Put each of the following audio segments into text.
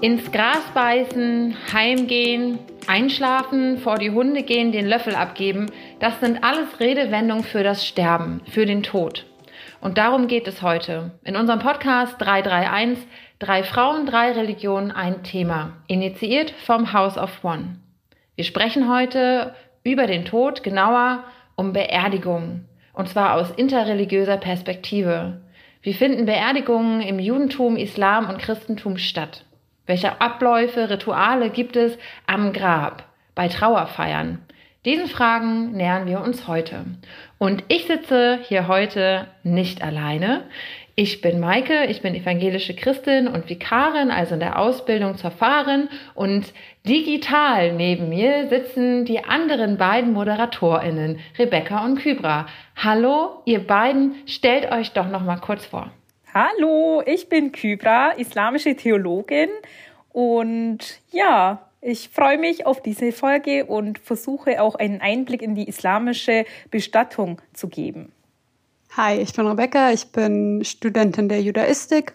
Ins Gras beißen, heimgehen, einschlafen, vor die Hunde gehen, den Löffel abgeben, das sind alles Redewendungen für das Sterben, für den Tod. Und darum geht es heute. In unserem Podcast 331, drei Frauen, drei Religionen, ein Thema. Initiiert vom House of One. Wir sprechen heute über den Tod, genauer um Beerdigungen. Und zwar aus interreligiöser Perspektive. Wie finden Beerdigungen im Judentum, Islam und Christentum statt? Welche Abläufe, Rituale gibt es am Grab, bei Trauerfeiern? Diesen Fragen nähern wir uns heute. Und ich sitze hier heute nicht alleine. Ich bin Maike, ich bin evangelische Christin und Vikarin, also in der Ausbildung zur Pfarrerin. Und digital neben mir sitzen die anderen beiden ModeratorInnen, Rebecca und Kybra. Hallo, ihr beiden, stellt euch doch noch mal kurz vor. Hallo, ich bin Kybra, islamische Theologin und ja, ich freue mich auf diese Folge und versuche auch einen Einblick in die islamische Bestattung zu geben. Hi, ich bin Rebecca, ich bin Studentin der Judaistik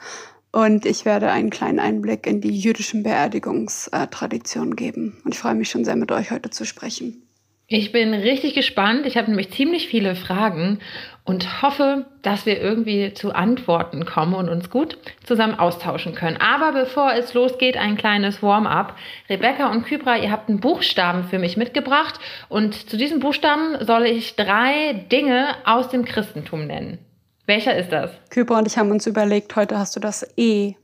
und ich werde einen kleinen Einblick in die jüdischen Beerdigungstraditionen geben. Und ich freue mich schon sehr, mit euch heute zu sprechen. Ich bin richtig gespannt. Ich habe nämlich ziemlich viele Fragen und hoffe, dass wir irgendwie zu Antworten kommen und uns gut zusammen austauschen können. Aber bevor es losgeht, ein kleines Warm-up. Rebecca und Kybra, ihr habt einen Buchstaben für mich mitgebracht und zu diesem Buchstaben soll ich drei Dinge aus dem Christentum nennen. Welcher ist das? Kybra und ich haben uns überlegt, heute hast du das E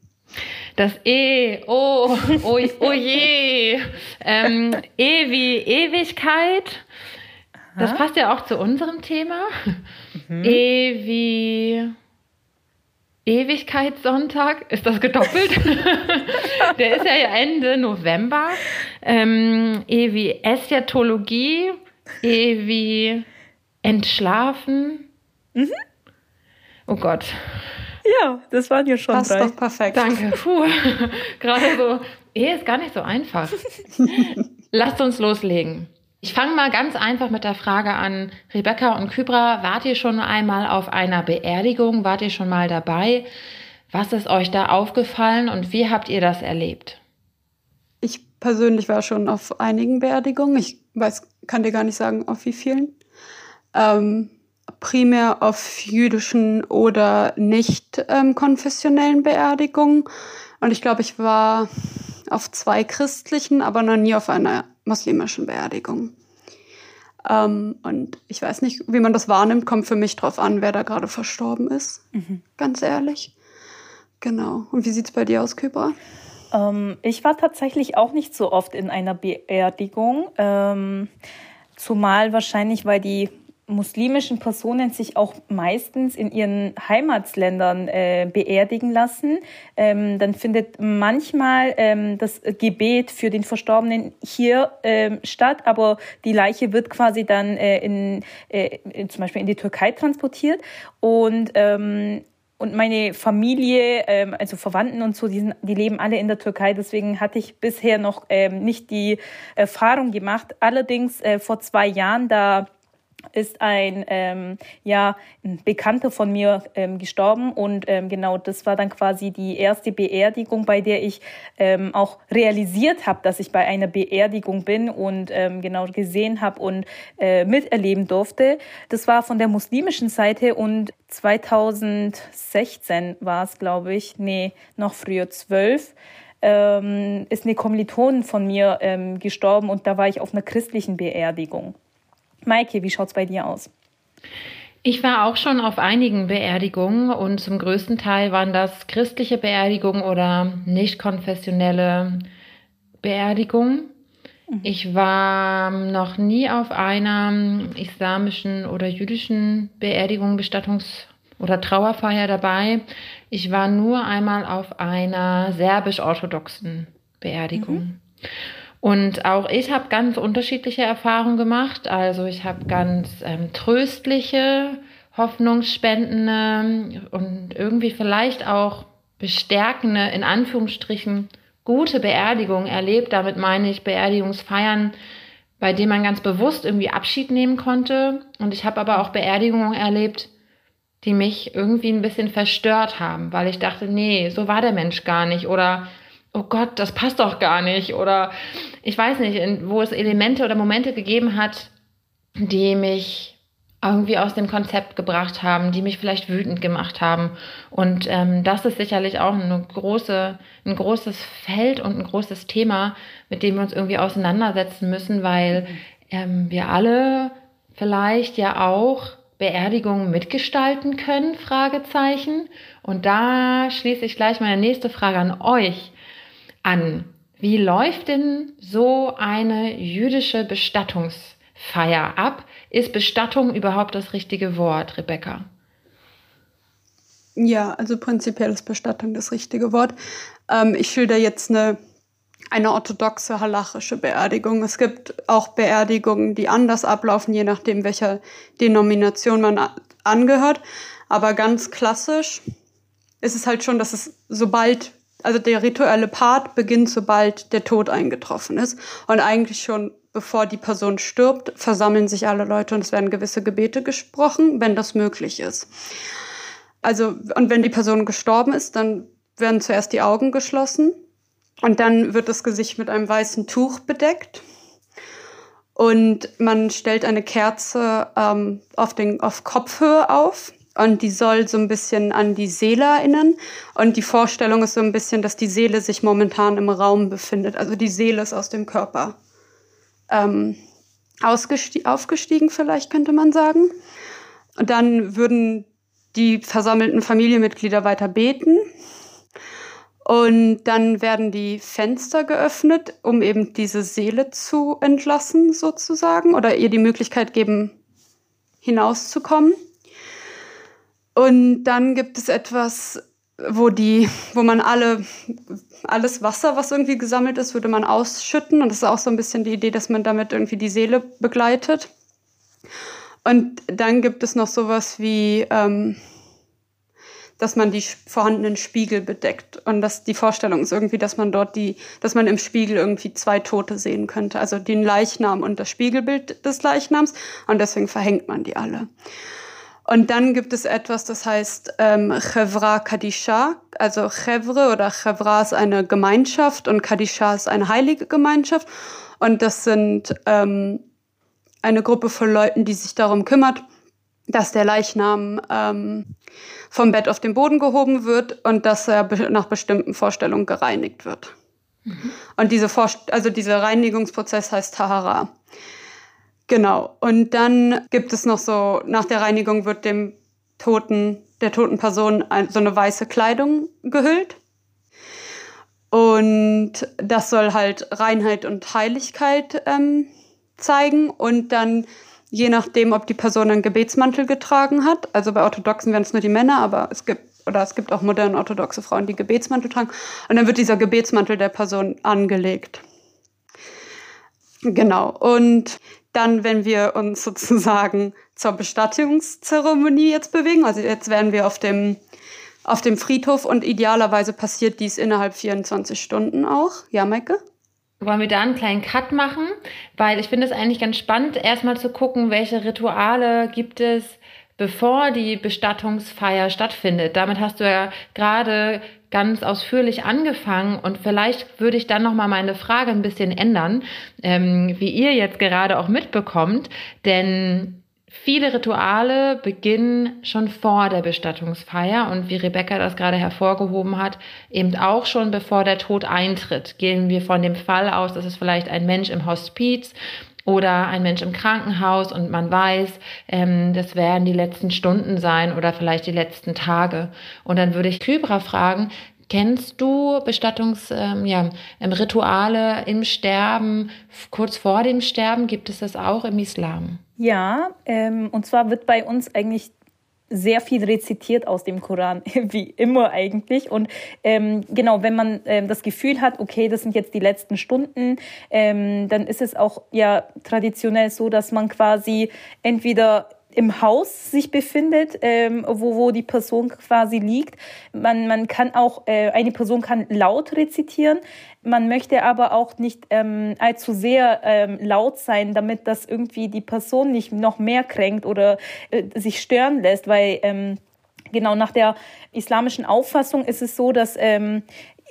das E, oh, oh, oh je. Ähm, e wie Ewigkeit. Das passt ja auch zu unserem Thema. Mhm. E wie Ewigkeitssonntag. Ist das gedoppelt? Der ist ja Ende November. Ähm, e wie Eschatologie. E wie Entschlafen. Mhm. Oh Gott. Ja, das waren ja schon Passt drei. doch perfekt. Danke. Puh. Gerade so. Ehe ist gar nicht so einfach. Lasst uns loslegen. Ich fange mal ganz einfach mit der Frage an. Rebecca und Kybra, wart ihr schon einmal auf einer Beerdigung? Wart ihr schon mal dabei? Was ist euch da aufgefallen und wie habt ihr das erlebt? Ich persönlich war schon auf einigen Beerdigungen. Ich weiß, kann dir gar nicht sagen, auf wie vielen. Ähm, primär auf jüdischen oder nicht ähm, konfessionellen Beerdigungen. Und ich glaube, ich war auf zwei christlichen, aber noch nie auf einer muslimischen Beerdigung. Ähm, und ich weiß nicht, wie man das wahrnimmt, kommt für mich drauf an, wer da gerade verstorben ist. Mhm. Ganz ehrlich. Genau. Und wie sieht es bei dir aus, Kybra? Ähm, ich war tatsächlich auch nicht so oft in einer Beerdigung. Ähm, zumal wahrscheinlich, weil die muslimischen Personen sich auch meistens in ihren Heimatsländern äh, beerdigen lassen. Ähm, dann findet manchmal ähm, das Gebet für den Verstorbenen hier ähm, statt, aber die Leiche wird quasi dann äh, in, äh, zum Beispiel in die Türkei transportiert und ähm, und meine Familie, ähm, also Verwandten und so, die, sind, die leben alle in der Türkei. Deswegen hatte ich bisher noch ähm, nicht die Erfahrung gemacht. Allerdings äh, vor zwei Jahren, da ist ein ähm, ja ein Bekannter von mir ähm, gestorben und ähm, genau das war dann quasi die erste Beerdigung, bei der ich ähm, auch realisiert habe, dass ich bei einer Beerdigung bin und ähm, genau gesehen habe und äh, miterleben durfte. Das war von der muslimischen Seite und 2016 war es, glaube ich, nee, noch früher zwölf. Ähm, ist eine Kommilitonin von mir ähm, gestorben und da war ich auf einer christlichen Beerdigung. Maike, wie schaut es bei dir aus? Ich war auch schon auf einigen Beerdigungen und zum größten Teil waren das christliche Beerdigungen oder nicht konfessionelle Beerdigungen. Mhm. Ich war noch nie auf einer islamischen oder jüdischen Beerdigung, Bestattungs- oder Trauerfeier dabei. Ich war nur einmal auf einer serbisch-orthodoxen Beerdigung. Mhm. Und auch ich habe ganz unterschiedliche Erfahrungen gemacht. Also ich habe ganz ähm, tröstliche, hoffnungsspendende und irgendwie vielleicht auch bestärkende, in Anführungsstrichen, gute Beerdigungen erlebt. Damit meine ich Beerdigungsfeiern, bei denen man ganz bewusst irgendwie Abschied nehmen konnte. Und ich habe aber auch Beerdigungen erlebt, die mich irgendwie ein bisschen verstört haben, weil ich dachte, nee, so war der Mensch gar nicht. Oder oh Gott, das passt doch gar nicht. Oder ich weiß nicht, wo es Elemente oder Momente gegeben hat, die mich irgendwie aus dem Konzept gebracht haben, die mich vielleicht wütend gemacht haben. Und ähm, das ist sicherlich auch eine große, ein großes Feld und ein großes Thema, mit dem wir uns irgendwie auseinandersetzen müssen, weil ähm, wir alle vielleicht ja auch Beerdigungen mitgestalten können? Fragezeichen. Und da schließe ich gleich meine nächste Frage an euch an. Wie läuft denn so eine jüdische Bestattungsfeier ab? Ist Bestattung überhaupt das richtige Wort, Rebecca? Ja, also prinzipiell ist Bestattung das richtige Wort. Ähm, ich schilder jetzt eine, eine orthodoxe halachische Beerdigung. Es gibt auch Beerdigungen, die anders ablaufen, je nachdem, welcher Denomination man angehört. Aber ganz klassisch ist es halt schon, dass es sobald also der rituelle Part beginnt, sobald der Tod eingetroffen ist. Und eigentlich schon bevor die Person stirbt, versammeln sich alle Leute und es werden gewisse Gebete gesprochen, wenn das möglich ist. Also, und wenn die Person gestorben ist, dann werden zuerst die Augen geschlossen und dann wird das Gesicht mit einem weißen Tuch bedeckt. Und man stellt eine Kerze ähm, auf, den, auf Kopfhöhe auf und die soll so ein bisschen an die Seele erinnern. Und die Vorstellung ist so ein bisschen, dass die Seele sich momentan im Raum befindet. Also die Seele ist aus dem Körper ähm, aufgestiegen, vielleicht könnte man sagen. Und dann würden die versammelten Familienmitglieder weiter beten. Und dann werden die Fenster geöffnet, um eben diese Seele zu entlassen, sozusagen, oder ihr die Möglichkeit geben, hinauszukommen. Und dann gibt es etwas, wo die, wo man alle, alles Wasser, was irgendwie gesammelt ist, würde man ausschütten. Und das ist auch so ein bisschen die Idee, dass man damit irgendwie die Seele begleitet. Und dann gibt es noch sowas wie, ähm, dass man die vorhandenen Spiegel bedeckt. Und dass die Vorstellung ist irgendwie, dass man dort die, dass man im Spiegel irgendwie zwei Tote sehen könnte. Also den Leichnam und das Spiegelbild des Leichnams. Und deswegen verhängt man die alle. Und dann gibt es etwas, das heißt ähm, Chevra Kadisha. Also Chevre oder Chevra ist eine Gemeinschaft und Kadisha ist eine heilige Gemeinschaft. Und das sind ähm, eine Gruppe von Leuten, die sich darum kümmert, dass der Leichnam ähm, vom Bett auf den Boden gehoben wird und dass er nach bestimmten Vorstellungen gereinigt wird. Mhm. Und diese, Vorst also dieser Reinigungsprozess heißt Tahara. Genau. Und dann gibt es noch so, nach der Reinigung wird dem toten, der toten Person so eine weiße Kleidung gehüllt. Und das soll halt Reinheit und Heiligkeit ähm, zeigen. Und dann, je nachdem, ob die Person einen Gebetsmantel getragen hat, also bei Orthodoxen wären es nur die Männer, aber es gibt, oder es gibt auch moderne orthodoxe Frauen, die Gebetsmantel tragen. Und dann wird dieser Gebetsmantel der Person angelegt. Genau. Und dann, wenn wir uns sozusagen zur Bestattungszeremonie jetzt bewegen, also jetzt wären wir auf dem, auf dem Friedhof und idealerweise passiert dies innerhalb 24 Stunden auch. Ja, Maike? Wollen wir da einen kleinen Cut machen? Weil ich finde es eigentlich ganz spannend, erstmal zu gucken, welche Rituale gibt es, bevor die Bestattungsfeier stattfindet. Damit hast du ja gerade ganz ausführlich angefangen und vielleicht würde ich dann noch mal meine Frage ein bisschen ändern, ähm, wie ihr jetzt gerade auch mitbekommt, denn Viele Rituale beginnen schon vor der Bestattungsfeier und wie Rebecca das gerade hervorgehoben hat, eben auch schon bevor der Tod eintritt. Gehen wir von dem Fall aus, dass es vielleicht ein Mensch im Hospiz oder ein Mensch im Krankenhaus und man weiß, ähm, das werden die letzten Stunden sein oder vielleicht die letzten Tage. Und dann würde ich Kybra fragen, Kennst du Bestattungs, ähm, ja, ähm, im Sterben, kurz vor dem Sterben? Gibt es das auch im Islam? Ja, ähm, und zwar wird bei uns eigentlich sehr viel rezitiert aus dem Koran, wie immer eigentlich. Und ähm, genau, wenn man ähm, das Gefühl hat, okay, das sind jetzt die letzten Stunden, ähm, dann ist es auch ja traditionell so, dass man quasi entweder im Haus sich befindet, ähm, wo, wo die Person quasi liegt. Man, man kann auch, äh, eine Person kann laut rezitieren, man möchte aber auch nicht ähm, allzu sehr ähm, laut sein, damit das irgendwie die Person nicht noch mehr kränkt oder äh, sich stören lässt, weil ähm, genau nach der islamischen Auffassung ist es so, dass ähm,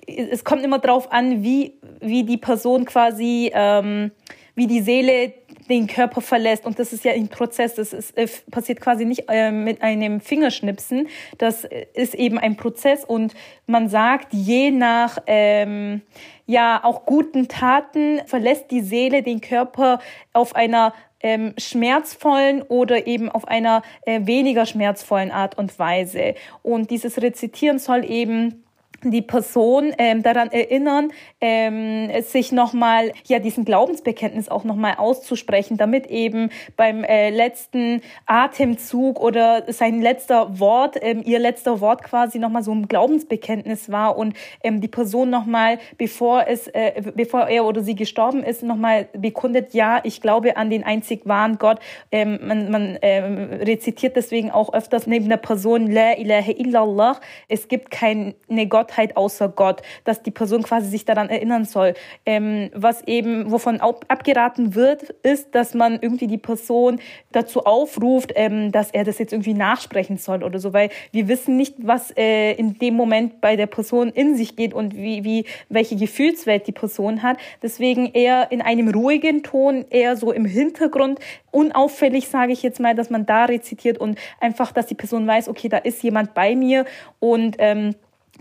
es kommt immer darauf an, wie, wie die Person quasi, ähm, wie die Seele den Körper verlässt. Und das ist ja ein Prozess, das ist, äh, passiert quasi nicht äh, mit einem Fingerschnipsen. Das ist eben ein Prozess und man sagt, je nach ähm, ja auch guten Taten verlässt die Seele den Körper auf einer ähm, schmerzvollen oder eben auf einer äh, weniger schmerzvollen Art und Weise. Und dieses Rezitieren soll eben die Person ähm, daran erinnern, ähm, sich nochmal, ja, diesen Glaubensbekenntnis auch nochmal auszusprechen, damit eben beim äh, letzten Atemzug oder sein letzter Wort, ähm, ihr letzter Wort quasi nochmal so ein Glaubensbekenntnis war und ähm, die Person nochmal, bevor es, äh, bevor er oder sie gestorben ist, nochmal bekundet, ja, ich glaube an den einzig wahren Gott. Ähm, man man ähm, rezitiert deswegen auch öfters neben der Person, La ilaha illallah, es gibt keine Gott Gottheit außer Gott, dass die Person quasi sich daran erinnern soll. Ähm, was eben, wovon abgeraten wird, ist, dass man irgendwie die Person dazu aufruft, ähm, dass er das jetzt irgendwie nachsprechen soll oder so, weil wir wissen nicht, was äh, in dem Moment bei der Person in sich geht und wie, wie, welche Gefühlswelt die Person hat. Deswegen eher in einem ruhigen Ton, eher so im Hintergrund, unauffällig, sage ich jetzt mal, dass man da rezitiert und einfach, dass die Person weiß, okay, da ist jemand bei mir und ähm,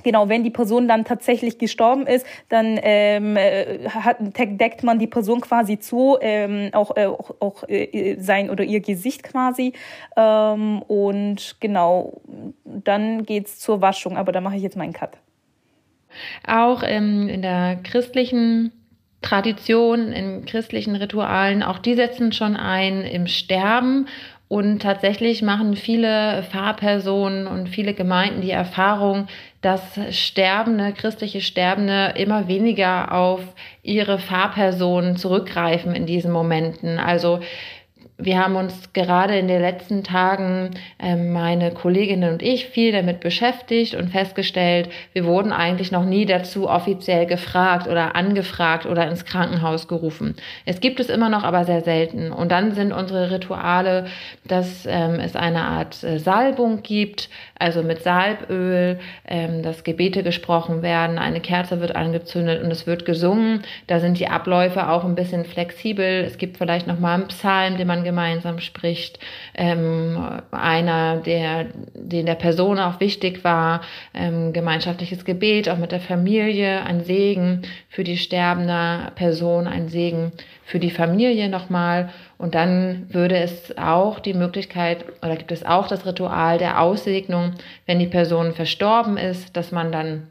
Genau, wenn die Person dann tatsächlich gestorben ist, dann ähm, äh, hat, deckt man die Person quasi zu, ähm, auch, äh, auch, auch äh, sein oder ihr Gesicht quasi. Ähm, und genau, dann geht's zur Waschung, aber da mache ich jetzt meinen Cut. Auch ähm, in der christlichen Tradition, in christlichen Ritualen, auch die setzen schon ein im Sterben und tatsächlich machen viele Pfarrpersonen und viele Gemeinden die Erfahrung, dass Sterbende, christliche Sterbende immer weniger auf ihre Pfarrpersonen zurückgreifen in diesen Momenten. Also wir haben uns gerade in den letzten Tagen, äh, meine Kolleginnen und ich, viel damit beschäftigt und festgestellt, wir wurden eigentlich noch nie dazu offiziell gefragt oder angefragt oder ins Krankenhaus gerufen. Es gibt es immer noch, aber sehr selten. Und dann sind unsere Rituale, dass ähm, es eine Art äh, Salbung gibt, also mit Salböl, ähm, dass Gebete gesprochen werden, eine Kerze wird angezündet und es wird gesungen. Da sind die Abläufe auch ein bisschen flexibel. Es gibt vielleicht noch mal einen Psalm, den man gemeinsam spricht. Ähm, einer, der, den der Person auch wichtig war, ähm, gemeinschaftliches Gebet, auch mit der Familie, ein Segen für die sterbende Person, ein Segen für die Familie nochmal. Und dann würde es auch die Möglichkeit oder gibt es auch das Ritual der Aussegnung, wenn die Person verstorben ist, dass man dann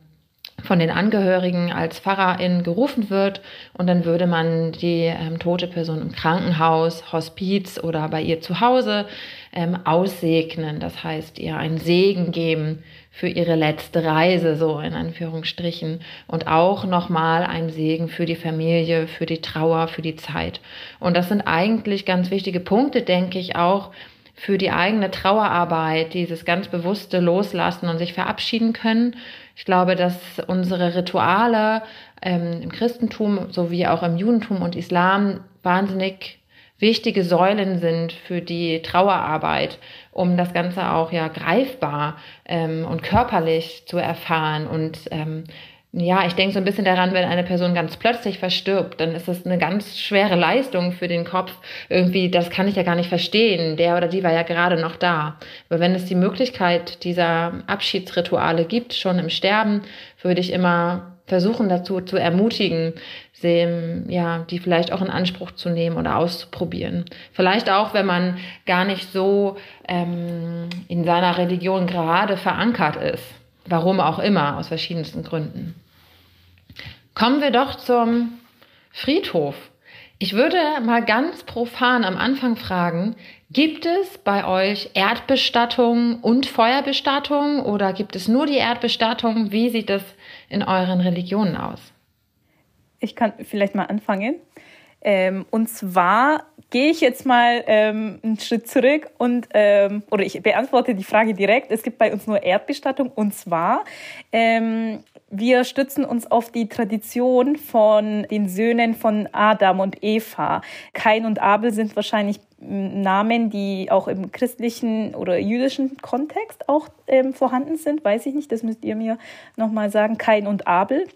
von den Angehörigen als Pfarrerin gerufen wird und dann würde man die ähm, tote Person im Krankenhaus, Hospiz oder bei ihr zu Hause ähm, aussegnen. Das heißt, ihr einen Segen geben für ihre letzte Reise, so in Anführungsstrichen. Und auch nochmal ein Segen für die Familie, für die Trauer, für die Zeit. Und das sind eigentlich ganz wichtige Punkte, denke ich, auch für die eigene Trauerarbeit, dieses ganz bewusste Loslassen und sich verabschieden können. Ich glaube, dass unsere Rituale ähm, im Christentum sowie auch im Judentum und Islam wahnsinnig wichtige Säulen sind für die Trauerarbeit, um das Ganze auch ja greifbar ähm, und körperlich zu erfahren und ähm, ja, ich denke so ein bisschen daran, wenn eine Person ganz plötzlich verstirbt, dann ist das eine ganz schwere Leistung für den Kopf. Irgendwie, das kann ich ja gar nicht verstehen. Der oder die war ja gerade noch da. Aber wenn es die Möglichkeit dieser Abschiedsrituale gibt, schon im Sterben, würde ich immer versuchen dazu zu ermutigen, sie, ja, die vielleicht auch in Anspruch zu nehmen oder auszuprobieren. Vielleicht auch, wenn man gar nicht so ähm, in seiner Religion gerade verankert ist. Warum auch immer, aus verschiedensten Gründen. Kommen wir doch zum Friedhof. Ich würde mal ganz profan am Anfang fragen, gibt es bei euch Erdbestattung und Feuerbestattung oder gibt es nur die Erdbestattung? Wie sieht das in euren Religionen aus? Ich kann vielleicht mal anfangen. Ähm, und zwar gehe ich jetzt mal ähm, einen Schritt zurück und ähm, oder ich beantworte die Frage direkt. Es gibt bei uns nur Erdbestattung und zwar ähm, wir stützen uns auf die Tradition von den Söhnen von Adam und Eva. Kain und Abel sind wahrscheinlich Namen, die auch im christlichen oder jüdischen Kontext auch ähm, vorhanden sind, weiß ich nicht. Das müsst ihr mir nochmal sagen. Kain und Abel.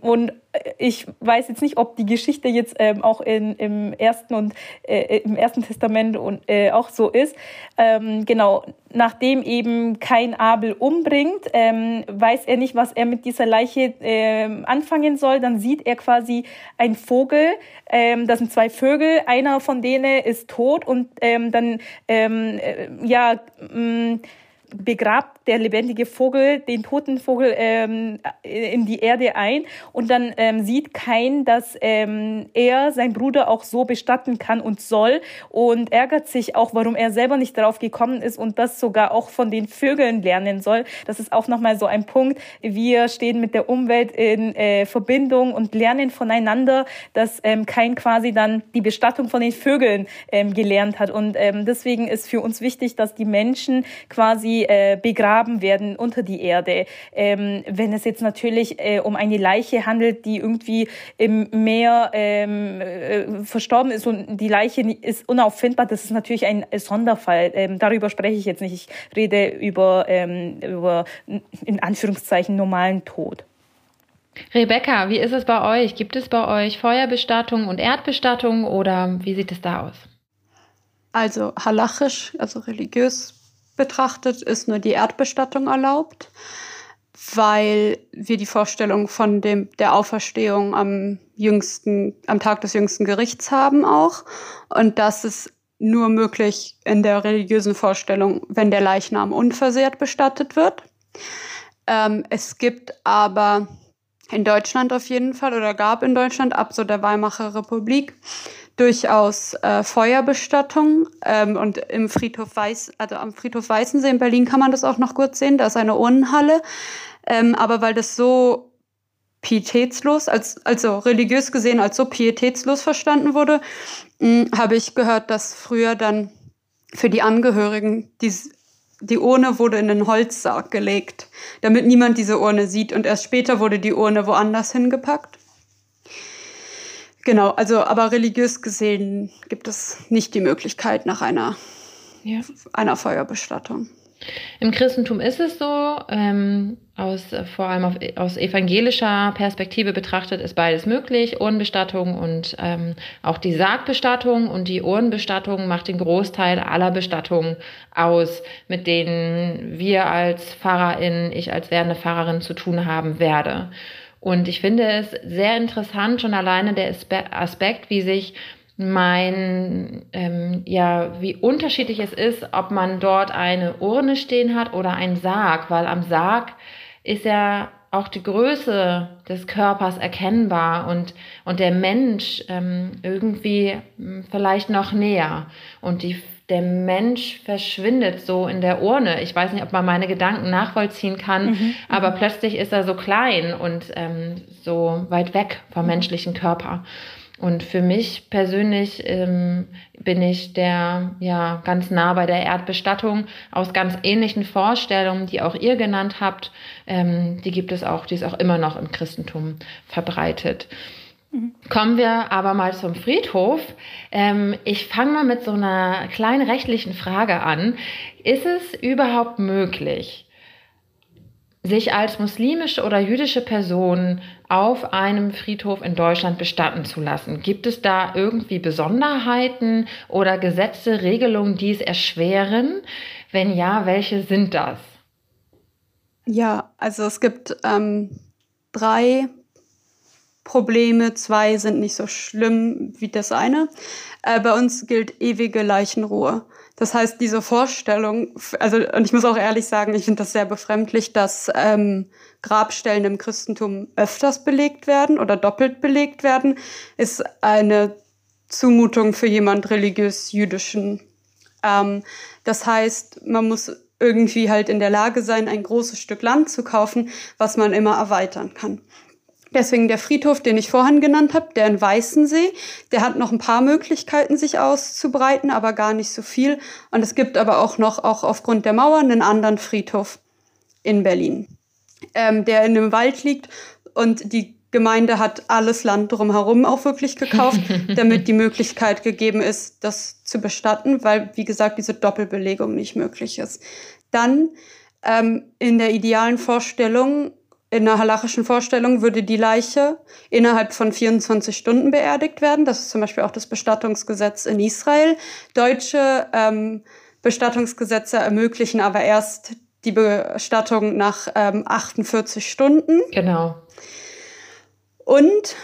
Und ich weiß jetzt nicht, ob die Geschichte jetzt ähm, auch in, im ersten und äh, im ersten Testament und äh, auch so ist. Ähm, genau, nachdem eben kein Abel umbringt, ähm, weiß er nicht, was er mit dieser Leiche ähm, anfangen soll. Dann sieht er quasi ein Vogel. Ähm, das sind zwei Vögel. Einer von denen ist tot und ähm, dann äh, ja. Mh, begrabt der lebendige Vogel den toten Vogel ähm, in die Erde ein und dann ähm, sieht kein, dass ähm, er sein Bruder auch so bestatten kann und soll und ärgert sich auch, warum er selber nicht darauf gekommen ist und das sogar auch von den Vögeln lernen soll. Das ist auch nochmal so ein Punkt. Wir stehen mit der Umwelt in äh, Verbindung und lernen voneinander, dass ähm, kein quasi dann die Bestattung von den Vögeln ähm, gelernt hat und ähm, deswegen ist für uns wichtig, dass die Menschen quasi äh, begraben werden unter die Erde. Ähm, wenn es jetzt natürlich äh, um eine Leiche handelt, die irgendwie im Meer ähm, äh, verstorben ist und die Leiche ist unauffindbar, das ist natürlich ein Sonderfall. Ähm, darüber spreche ich jetzt nicht. Ich rede über, ähm, über in Anführungszeichen normalen Tod. Rebecca, wie ist es bei euch? Gibt es bei euch Feuerbestattung und Erdbestattung oder wie sieht es da aus? Also halachisch, also religiös betrachtet, ist nur die Erdbestattung erlaubt, weil wir die Vorstellung von dem, der Auferstehung am jüngsten, am Tag des jüngsten Gerichts haben auch. Und das ist nur möglich in der religiösen Vorstellung, wenn der Leichnam unversehrt bestattet wird. Ähm, es gibt aber in Deutschland auf jeden Fall oder gab in Deutschland ab so der Weimarer Republik durchaus äh, Feuerbestattung ähm, und im Friedhof Weiß, also am Friedhof Weißensee in Berlin kann man das auch noch gut sehen. Da ist eine Urnenhalle, ähm, aber weil das so pietätslos, als, also religiös gesehen als so pietätslos verstanden wurde, hm, habe ich gehört, dass früher dann für die Angehörigen die, die Urne wurde in den Holzsarg gelegt, damit niemand diese Urne sieht und erst später wurde die Urne woanders hingepackt. Genau, also aber religiös gesehen gibt es nicht die Möglichkeit nach einer, ja. einer Feuerbestattung. Im Christentum ist es so, ähm, aus, vor allem auf, aus evangelischer Perspektive betrachtet ist beides möglich, Urnenbestattung und ähm, auch die Sargbestattung. Und die Urnenbestattung macht den Großteil aller Bestattungen aus, mit denen wir als Pfarrerin, ich als werdende Pfarrerin zu tun haben werde. Und ich finde es sehr interessant, schon alleine der Aspekt, wie sich mein, ähm, ja, wie unterschiedlich es ist, ob man dort eine Urne stehen hat oder einen Sarg, weil am Sarg ist ja auch die Größe des Körpers erkennbar und, und der Mensch ähm, irgendwie hm, vielleicht noch näher. Und die der Mensch verschwindet so in der Urne. Ich weiß nicht, ob man meine Gedanken nachvollziehen kann, mhm. aber mhm. plötzlich ist er so klein und ähm, so weit weg vom menschlichen Körper. Und für mich persönlich ähm, bin ich der ja ganz nah bei der Erdbestattung aus ganz ähnlichen Vorstellungen, die auch ihr genannt habt. Ähm, die gibt es auch, die ist auch immer noch im Christentum verbreitet. Kommen wir aber mal zum Friedhof. Ähm, ich fange mal mit so einer kleinen rechtlichen Frage an. Ist es überhaupt möglich, sich als muslimische oder jüdische Person auf einem Friedhof in Deutschland bestatten zu lassen? Gibt es da irgendwie Besonderheiten oder Gesetze, Regelungen, die es erschweren? Wenn ja, welche sind das? Ja, also es gibt ähm, drei Probleme. Zwei sind nicht so schlimm wie das eine. Äh, bei uns gilt ewige Leichenruhe. Das heißt, diese Vorstellung, also und ich muss auch ehrlich sagen, ich finde das sehr befremdlich, dass ähm, Grabstellen im Christentum öfters belegt werden oder doppelt belegt werden, ist eine Zumutung für jemand religiös-jüdischen. Ähm, das heißt, man muss irgendwie halt in der Lage sein, ein großes Stück Land zu kaufen, was man immer erweitern kann. Deswegen der Friedhof, den ich vorhin genannt habe, der in Weißensee, der hat noch ein paar Möglichkeiten, sich auszubreiten, aber gar nicht so viel. Und es gibt aber auch noch, auch aufgrund der Mauer, einen anderen Friedhof in Berlin. ähm, der in einem Wald liegt und die Gemeinde hat alles Land drumherum auch wirklich gekauft, damit die Möglichkeit gegeben ist, das zu bestatten, weil, wie gesagt, diese Doppelbelegung nicht möglich ist. Dann ähm, in der idealen Vorstellung, in der halachischen Vorstellung, würde die Leiche innerhalb von 24 Stunden beerdigt werden. Das ist zum Beispiel auch das Bestattungsgesetz in Israel. Deutsche ähm, Bestattungsgesetze ermöglichen aber erst die Bestattung nach ähm, 48 Stunden. Genau. Und,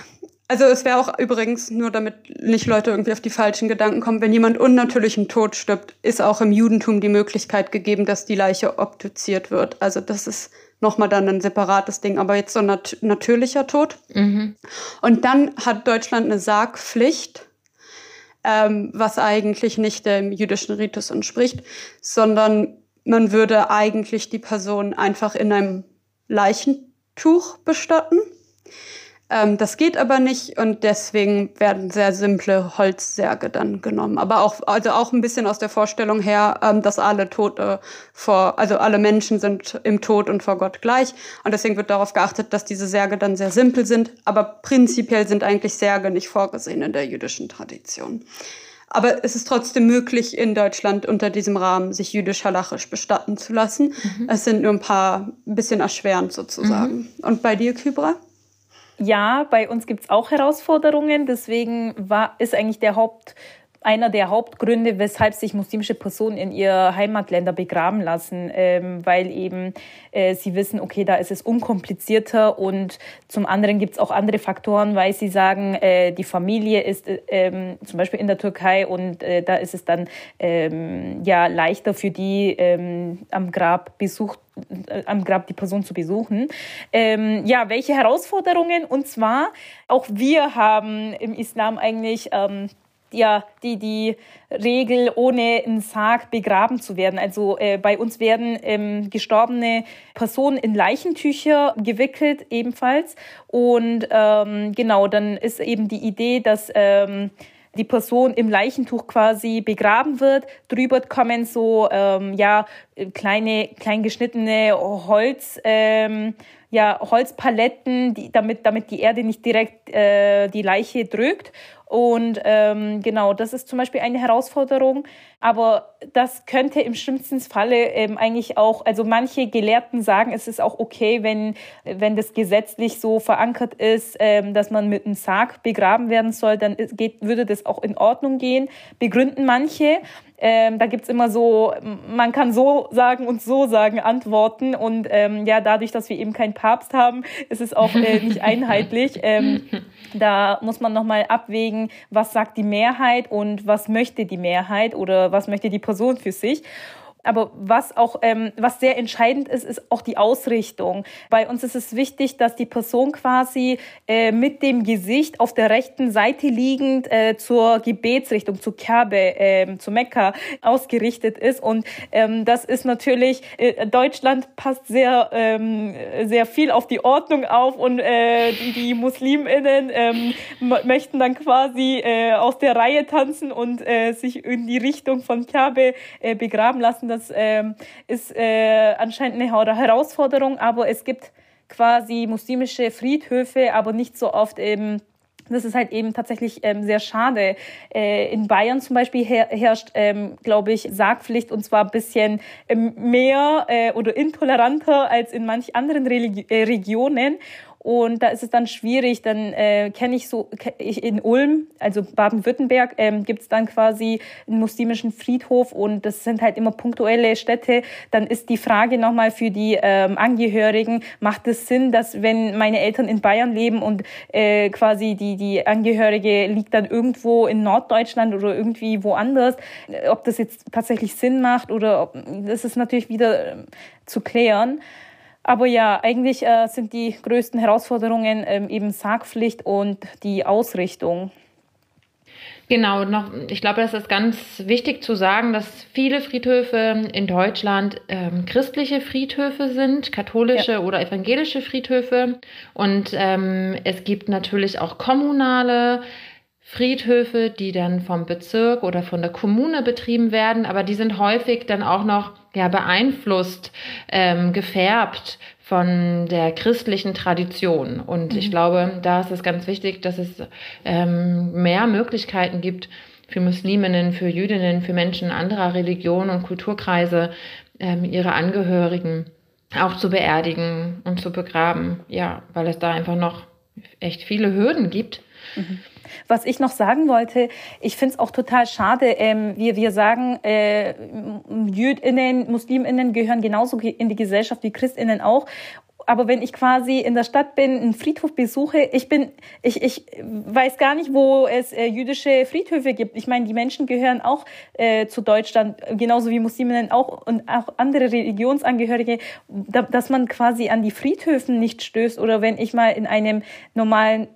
also es wäre auch übrigens, nur damit nicht Leute irgendwie auf die falschen Gedanken kommen, wenn jemand unnatürlichen Tod stirbt, ist auch im Judentum die Möglichkeit gegeben, dass die Leiche obduziert wird. Also das ist nochmal dann ein separates Ding, aber jetzt so nat natürlicher Tod. Mhm. Und dann hat Deutschland eine Sargpflicht, ähm, was eigentlich nicht dem jüdischen Ritus entspricht, sondern man würde eigentlich die Person einfach in einem Leichentuch bestatten. Ähm, das geht aber nicht und deswegen werden sehr simple Holzsärge dann genommen. Aber auch, also auch ein bisschen aus der Vorstellung her, ähm, dass alle Tote vor, also alle Menschen sind im Tod und vor Gott gleich. Und deswegen wird darauf geachtet, dass diese Särge dann sehr simpel sind. Aber prinzipiell sind eigentlich Särge nicht vorgesehen in der jüdischen Tradition. Aber es ist trotzdem möglich, in Deutschland unter diesem Rahmen sich jüdisch-halachisch bestatten zu lassen. Mhm. Es sind nur ein paar, ein bisschen erschwerend sozusagen. Mhm. Und bei dir, Kybra? Ja, bei uns gibt es auch Herausforderungen. Deswegen war, ist eigentlich der Haupt, einer der Hauptgründe, weshalb sich muslimische Personen in ihr Heimatländer begraben lassen, ähm, weil eben äh, sie wissen, okay, da ist es unkomplizierter und zum anderen gibt es auch andere Faktoren, weil sie sagen, äh, die Familie ist äh, ähm, zum Beispiel in der Türkei und äh, da ist es dann ähm, ja leichter für die ähm, am Grab besucht äh, am Grab die Person zu besuchen. Ähm, ja, welche Herausforderungen? Und zwar, auch wir haben im Islam eigentlich ähm, ja die die Regel, ohne einen Sarg begraben zu werden. Also äh, bei uns werden ähm, gestorbene Personen in Leichentücher gewickelt ebenfalls. Und ähm, genau, dann ist eben die Idee, dass ähm, die Person im Leichentuch quasi begraben wird. Drüber kommen so ähm, ja kleine, klein geschnittene Holz. Ähm, ja, Holzpaletten, die, damit, damit die Erde nicht direkt äh, die Leiche drückt. Und ähm, genau, das ist zum Beispiel eine Herausforderung. Aber das könnte im schlimmsten Falle ähm, eigentlich auch, also manche Gelehrten sagen, es ist auch okay, wenn, wenn das gesetzlich so verankert ist, ähm, dass man mit einem Sarg begraben werden soll, dann geht, würde das auch in Ordnung gehen. Begründen manche. Ähm, da gibt's immer so, man kann so sagen und so sagen Antworten. Und ähm, ja, dadurch, dass wir eben keinen Papst haben, ist es auch äh, nicht einheitlich. Ähm, da muss man nochmal abwägen, was sagt die Mehrheit und was möchte die Mehrheit oder was möchte die Person für sich. Aber was auch, ähm, was sehr entscheidend ist, ist auch die Ausrichtung. Bei uns ist es wichtig, dass die Person quasi äh, mit dem Gesicht auf der rechten Seite liegend äh, zur Gebetsrichtung, zu Kabe, äh, zu Mekka ausgerichtet ist. Und ähm, das ist natürlich, äh, Deutschland passt sehr, ähm, sehr viel auf die Ordnung auf und äh, die, die MuslimInnen ähm, möchten dann quasi äh, aus der Reihe tanzen und äh, sich in die Richtung von Kabe äh, begraben lassen das ähm, ist äh, anscheinend eine Herausforderung, aber es gibt quasi muslimische Friedhöfe, aber nicht so oft eben das ist halt eben tatsächlich ähm, sehr schade. Äh, in Bayern zum Beispiel her herrscht, ähm, glaube ich, Sargpflicht und zwar ein bisschen ähm, mehr äh, oder intoleranter als in manch anderen Religi äh, Regionen. Und da ist es dann schwierig, dann äh, kenne ich so, ich in Ulm, also Baden-Württemberg, ähm, gibt es dann quasi einen muslimischen Friedhof und das sind halt immer punktuelle Städte. Dann ist die Frage nochmal für die ähm, Angehörigen, macht es Sinn, dass wenn meine Eltern in Bayern leben und äh, quasi die, die Angehörige liegt dann irgendwo in Norddeutschland oder irgendwie woanders, ob das jetzt tatsächlich Sinn macht oder ob, das ist natürlich wieder äh, zu klären. Aber ja, eigentlich äh, sind die größten Herausforderungen ähm, eben Sargpflicht und die Ausrichtung. Genau, noch, ich glaube, das ist ganz wichtig zu sagen, dass viele Friedhöfe in Deutschland ähm, christliche Friedhöfe sind, katholische ja. oder evangelische Friedhöfe. Und ähm, es gibt natürlich auch kommunale Friedhöfe, die dann vom Bezirk oder von der Kommune betrieben werden, aber die sind häufig dann auch noch ja, beeinflusst, ähm, gefärbt von der christlichen Tradition. Und mhm. ich glaube, da ist es ganz wichtig, dass es ähm, mehr Möglichkeiten gibt für Musliminnen, für Jüdinnen, für Menschen anderer Religionen und Kulturkreise, ähm, ihre Angehörigen auch zu beerdigen und zu begraben. Ja, weil es da einfach noch echt viele Hürden gibt. Mhm. Was ich noch sagen wollte, ich finde es auch total schade, ähm, wir, wir sagen, äh, Jüdinnen, Musliminnen gehören genauso in die Gesellschaft wie Christinnen auch aber wenn ich quasi in der Stadt bin, einen Friedhof besuche, ich bin, ich, ich weiß gar nicht, wo es äh, jüdische Friedhöfe gibt. Ich meine, die Menschen gehören auch äh, zu Deutschland, genauso wie Musliminnen auch und auch andere Religionsangehörige, da, dass man quasi an die Friedhöfen nicht stößt oder wenn ich mal in einem normalen,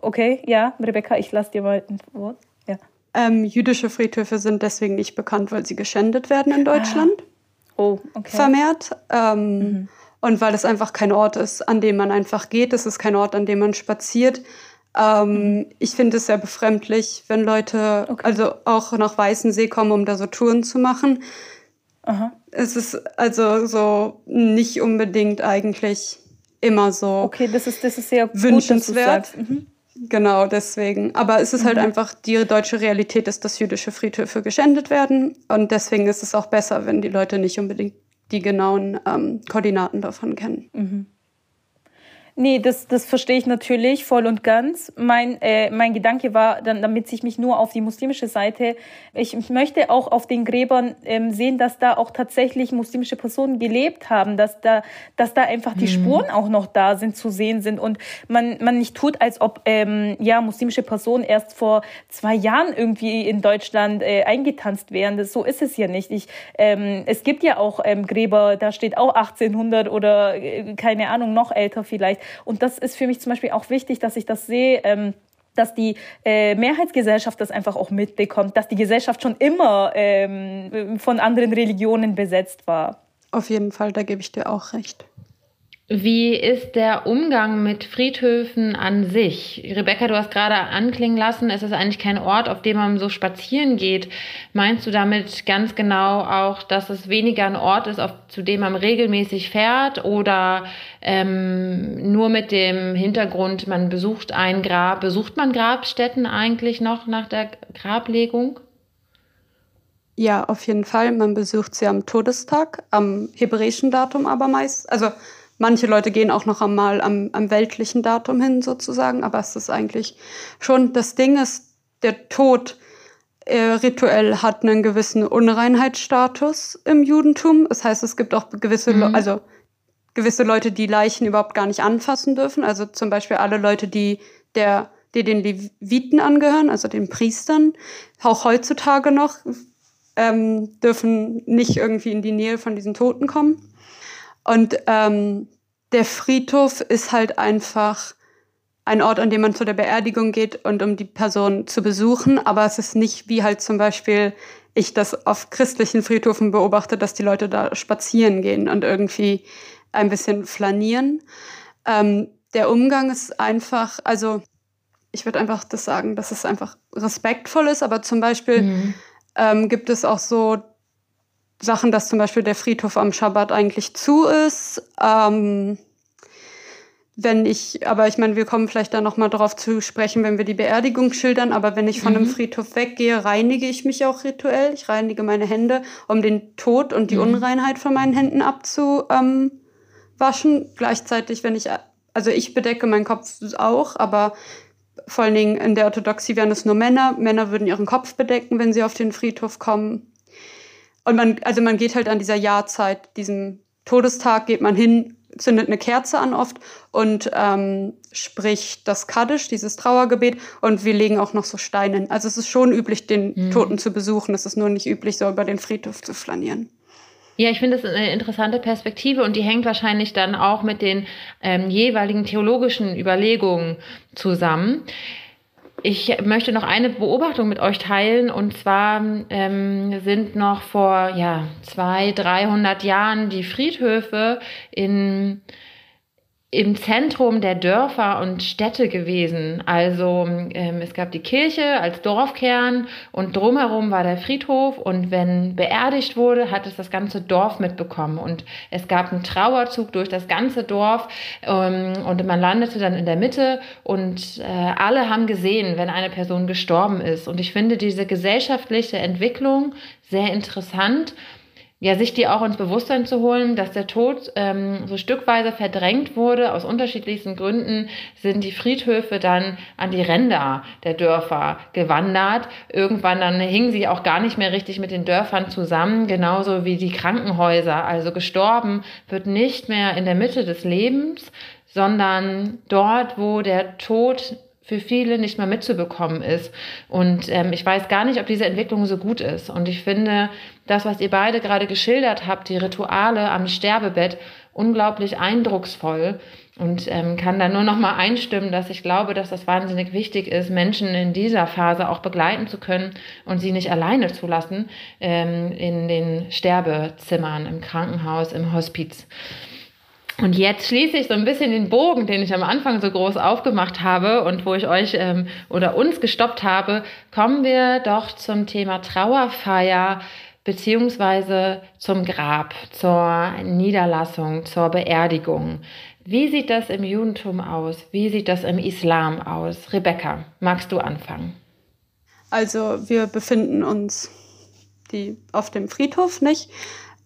okay, ja, Rebecca, ich lasse dir mal ein Wort. Ja. Ähm, jüdische Friedhöfe sind deswegen nicht bekannt, weil sie geschändet werden in Deutschland. Ah. Oh, okay. Vermehrt. Ähm, mhm. Und weil es einfach kein Ort ist, an dem man einfach geht. Es ist kein Ort, an dem man spaziert. Ähm, ich finde es sehr befremdlich, wenn Leute okay. also auch nach Weißensee kommen, um da so Touren zu machen. Aha. Es ist also so nicht unbedingt eigentlich immer so. Okay, das ist, das ist sehr wünschenswert. Gut, mhm. Genau, deswegen. Aber es ist halt mhm. einfach, die deutsche Realität ist, dass jüdische Friedhöfe geschändet werden. Und deswegen ist es auch besser, wenn die Leute nicht unbedingt die genauen ähm, Koordinaten davon kennen. Mhm. Nee, das, das verstehe ich natürlich voll und ganz. Mein, äh, mein Gedanke war, dann, damit ich mich nur auf die muslimische Seite, ich, ich möchte auch auf den Gräbern ähm, sehen, dass da auch tatsächlich muslimische Personen gelebt haben, dass da, dass da einfach die mhm. Spuren auch noch da sind, zu sehen sind und man, man nicht tut, als ob ähm, ja muslimische Personen erst vor zwei Jahren irgendwie in Deutschland äh, eingetanzt wären. Das, so ist es ja nicht. Ich, ähm, es gibt ja auch ähm, Gräber, da steht auch 1800 oder äh, keine Ahnung, noch älter vielleicht. Und das ist für mich zum Beispiel auch wichtig, dass ich das sehe. Ähm, dass die äh, Mehrheitsgesellschaft das einfach auch mitbekommt, dass die Gesellschaft schon immer ähm, von anderen Religionen besetzt war. Auf jeden Fall, da gebe ich dir auch recht. Wie ist der Umgang mit Friedhöfen an sich? Rebecca, du hast gerade anklingen lassen, es ist eigentlich kein Ort, auf dem man so spazieren geht. Meinst du damit ganz genau auch, dass es weniger ein Ort ist, auf, zu dem man regelmäßig fährt oder ähm, nur mit dem Hintergrund, man besucht ein Grab? Besucht man Grabstätten eigentlich noch nach der Grablegung? Ja, auf jeden Fall. Man besucht sie am Todestag, am hebräischen Datum aber meist. Also Manche Leute gehen auch noch einmal am, am weltlichen Datum hin sozusagen, aber es ist eigentlich schon, das Ding ist, der Tod äh, rituell hat einen gewissen Unreinheitsstatus im Judentum. Das heißt, es gibt auch gewisse, mhm. also gewisse Leute, die Leichen überhaupt gar nicht anfassen dürfen. Also zum Beispiel alle Leute, die der, die den Leviten angehören, also den Priestern, auch heutzutage noch, ähm, dürfen nicht irgendwie in die Nähe von diesen Toten kommen. Und ähm, der Friedhof ist halt einfach ein Ort, an dem man zu der Beerdigung geht und um die Person zu besuchen. Aber es ist nicht wie halt zum Beispiel ich das auf christlichen Friedhofen beobachte, dass die Leute da spazieren gehen und irgendwie ein bisschen flanieren. Ähm, der Umgang ist einfach, also ich würde einfach das sagen, dass es einfach respektvoll ist, aber zum Beispiel mhm. ähm, gibt es auch so Sachen, dass zum Beispiel der Friedhof am Schabbat eigentlich zu ist. Ähm, wenn ich, aber ich meine, wir kommen vielleicht da nochmal drauf zu sprechen, wenn wir die Beerdigung schildern, aber wenn ich von mhm. einem Friedhof weggehe, reinige ich mich auch rituell. Ich reinige meine Hände, um den Tod und die mhm. Unreinheit von meinen Händen abzuwaschen. Gleichzeitig, wenn ich, also ich bedecke meinen Kopf auch, aber vor allen Dingen in der Orthodoxie wären es nur Männer. Männer würden ihren Kopf bedecken, wenn sie auf den Friedhof kommen. Und man, also man geht halt an dieser Jahrzeit, diesem Todestag, geht man hin, zündet eine Kerze an oft und ähm, spricht das Kaddisch, dieses Trauergebet. Und wir legen auch noch so Steine. Also es ist schon üblich, den mhm. Toten zu besuchen. Es ist nur nicht üblich, so über den Friedhof zu flanieren. Ja, ich finde das eine interessante Perspektive und die hängt wahrscheinlich dann auch mit den ähm, jeweiligen theologischen Überlegungen zusammen. Ich möchte noch eine Beobachtung mit euch teilen und zwar ähm, sind noch vor ja zwei, dreihundert Jahren die Friedhöfe in im Zentrum der Dörfer und Städte gewesen. Also ähm, es gab die Kirche als Dorfkern und drumherum war der Friedhof und wenn beerdigt wurde, hat es das ganze Dorf mitbekommen und es gab einen Trauerzug durch das ganze Dorf ähm, und man landete dann in der Mitte und äh, alle haben gesehen, wenn eine Person gestorben ist. Und ich finde diese gesellschaftliche Entwicklung sehr interessant ja, sich die auch ins Bewusstsein zu holen, dass der Tod ähm, so stückweise verdrängt wurde. Aus unterschiedlichsten Gründen sind die Friedhöfe dann an die Ränder der Dörfer gewandert. Irgendwann dann hingen sie auch gar nicht mehr richtig mit den Dörfern zusammen, genauso wie die Krankenhäuser. Also gestorben wird nicht mehr in der Mitte des Lebens, sondern dort, wo der Tod für viele nicht mehr mitzubekommen ist. Und ähm, ich weiß gar nicht, ob diese Entwicklung so gut ist. Und ich finde das, was ihr beide gerade geschildert habt, die Rituale am Sterbebett, unglaublich eindrucksvoll und ähm, kann da nur noch mal einstimmen, dass ich glaube, dass das wahnsinnig wichtig ist, Menschen in dieser Phase auch begleiten zu können und sie nicht alleine zu lassen ähm, in den Sterbezimmern, im Krankenhaus, im Hospiz. Und jetzt schließe ich so ein bisschen den Bogen, den ich am Anfang so groß aufgemacht habe und wo ich euch ähm, oder uns gestoppt habe, kommen wir doch zum Thema Trauerfeier beziehungsweise zum Grab, zur Niederlassung, zur Beerdigung. Wie sieht das im Judentum aus? Wie sieht das im Islam aus? Rebecca, magst du anfangen? Also wir befinden uns die, auf dem Friedhof, nicht?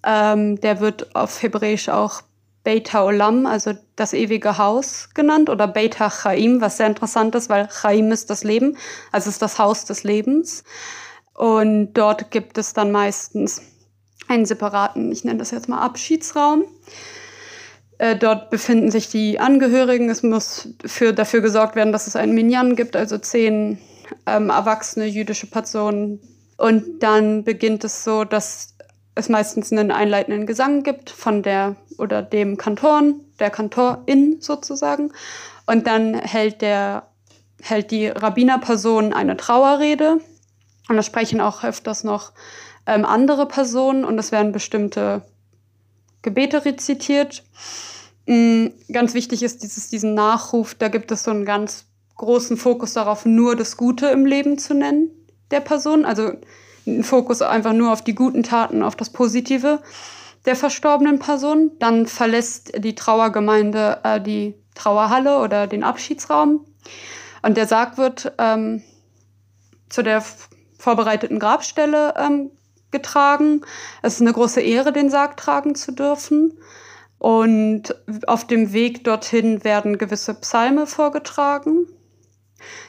Ähm, der wird auf Hebräisch auch Beit Olam, also das ewige Haus genannt, oder Beit HaChaim, was sehr interessant ist, weil Chaim ist das Leben, also ist das Haus des Lebens. Und dort gibt es dann meistens einen separaten, ich nenne das jetzt mal Abschiedsraum. Äh, dort befinden sich die Angehörigen. Es muss für, dafür gesorgt werden, dass es einen Minyan gibt, also zehn ähm, erwachsene jüdische Personen. Und dann beginnt es so, dass es meistens einen einleitenden Gesang gibt von der oder dem Kantoren, der Kantorin sozusagen. Und dann hält der, hält die Rabbinerperson eine Trauerrede. Und da sprechen auch öfters noch ähm, andere Personen und es werden bestimmte Gebete rezitiert. Mhm, ganz wichtig ist dieses, diesen Nachruf, da gibt es so einen ganz großen Fokus darauf, nur das Gute im Leben zu nennen der Person. Also einen Fokus einfach nur auf die guten Taten, auf das Positive der verstorbenen Person. Dann verlässt die Trauergemeinde äh, die Trauerhalle oder den Abschiedsraum. Und der Sarg wird ähm, zu der vorbereiteten Grabstelle ähm, getragen. Es ist eine große Ehre, den Sarg tragen zu dürfen. Und auf dem Weg dorthin werden gewisse Psalme vorgetragen.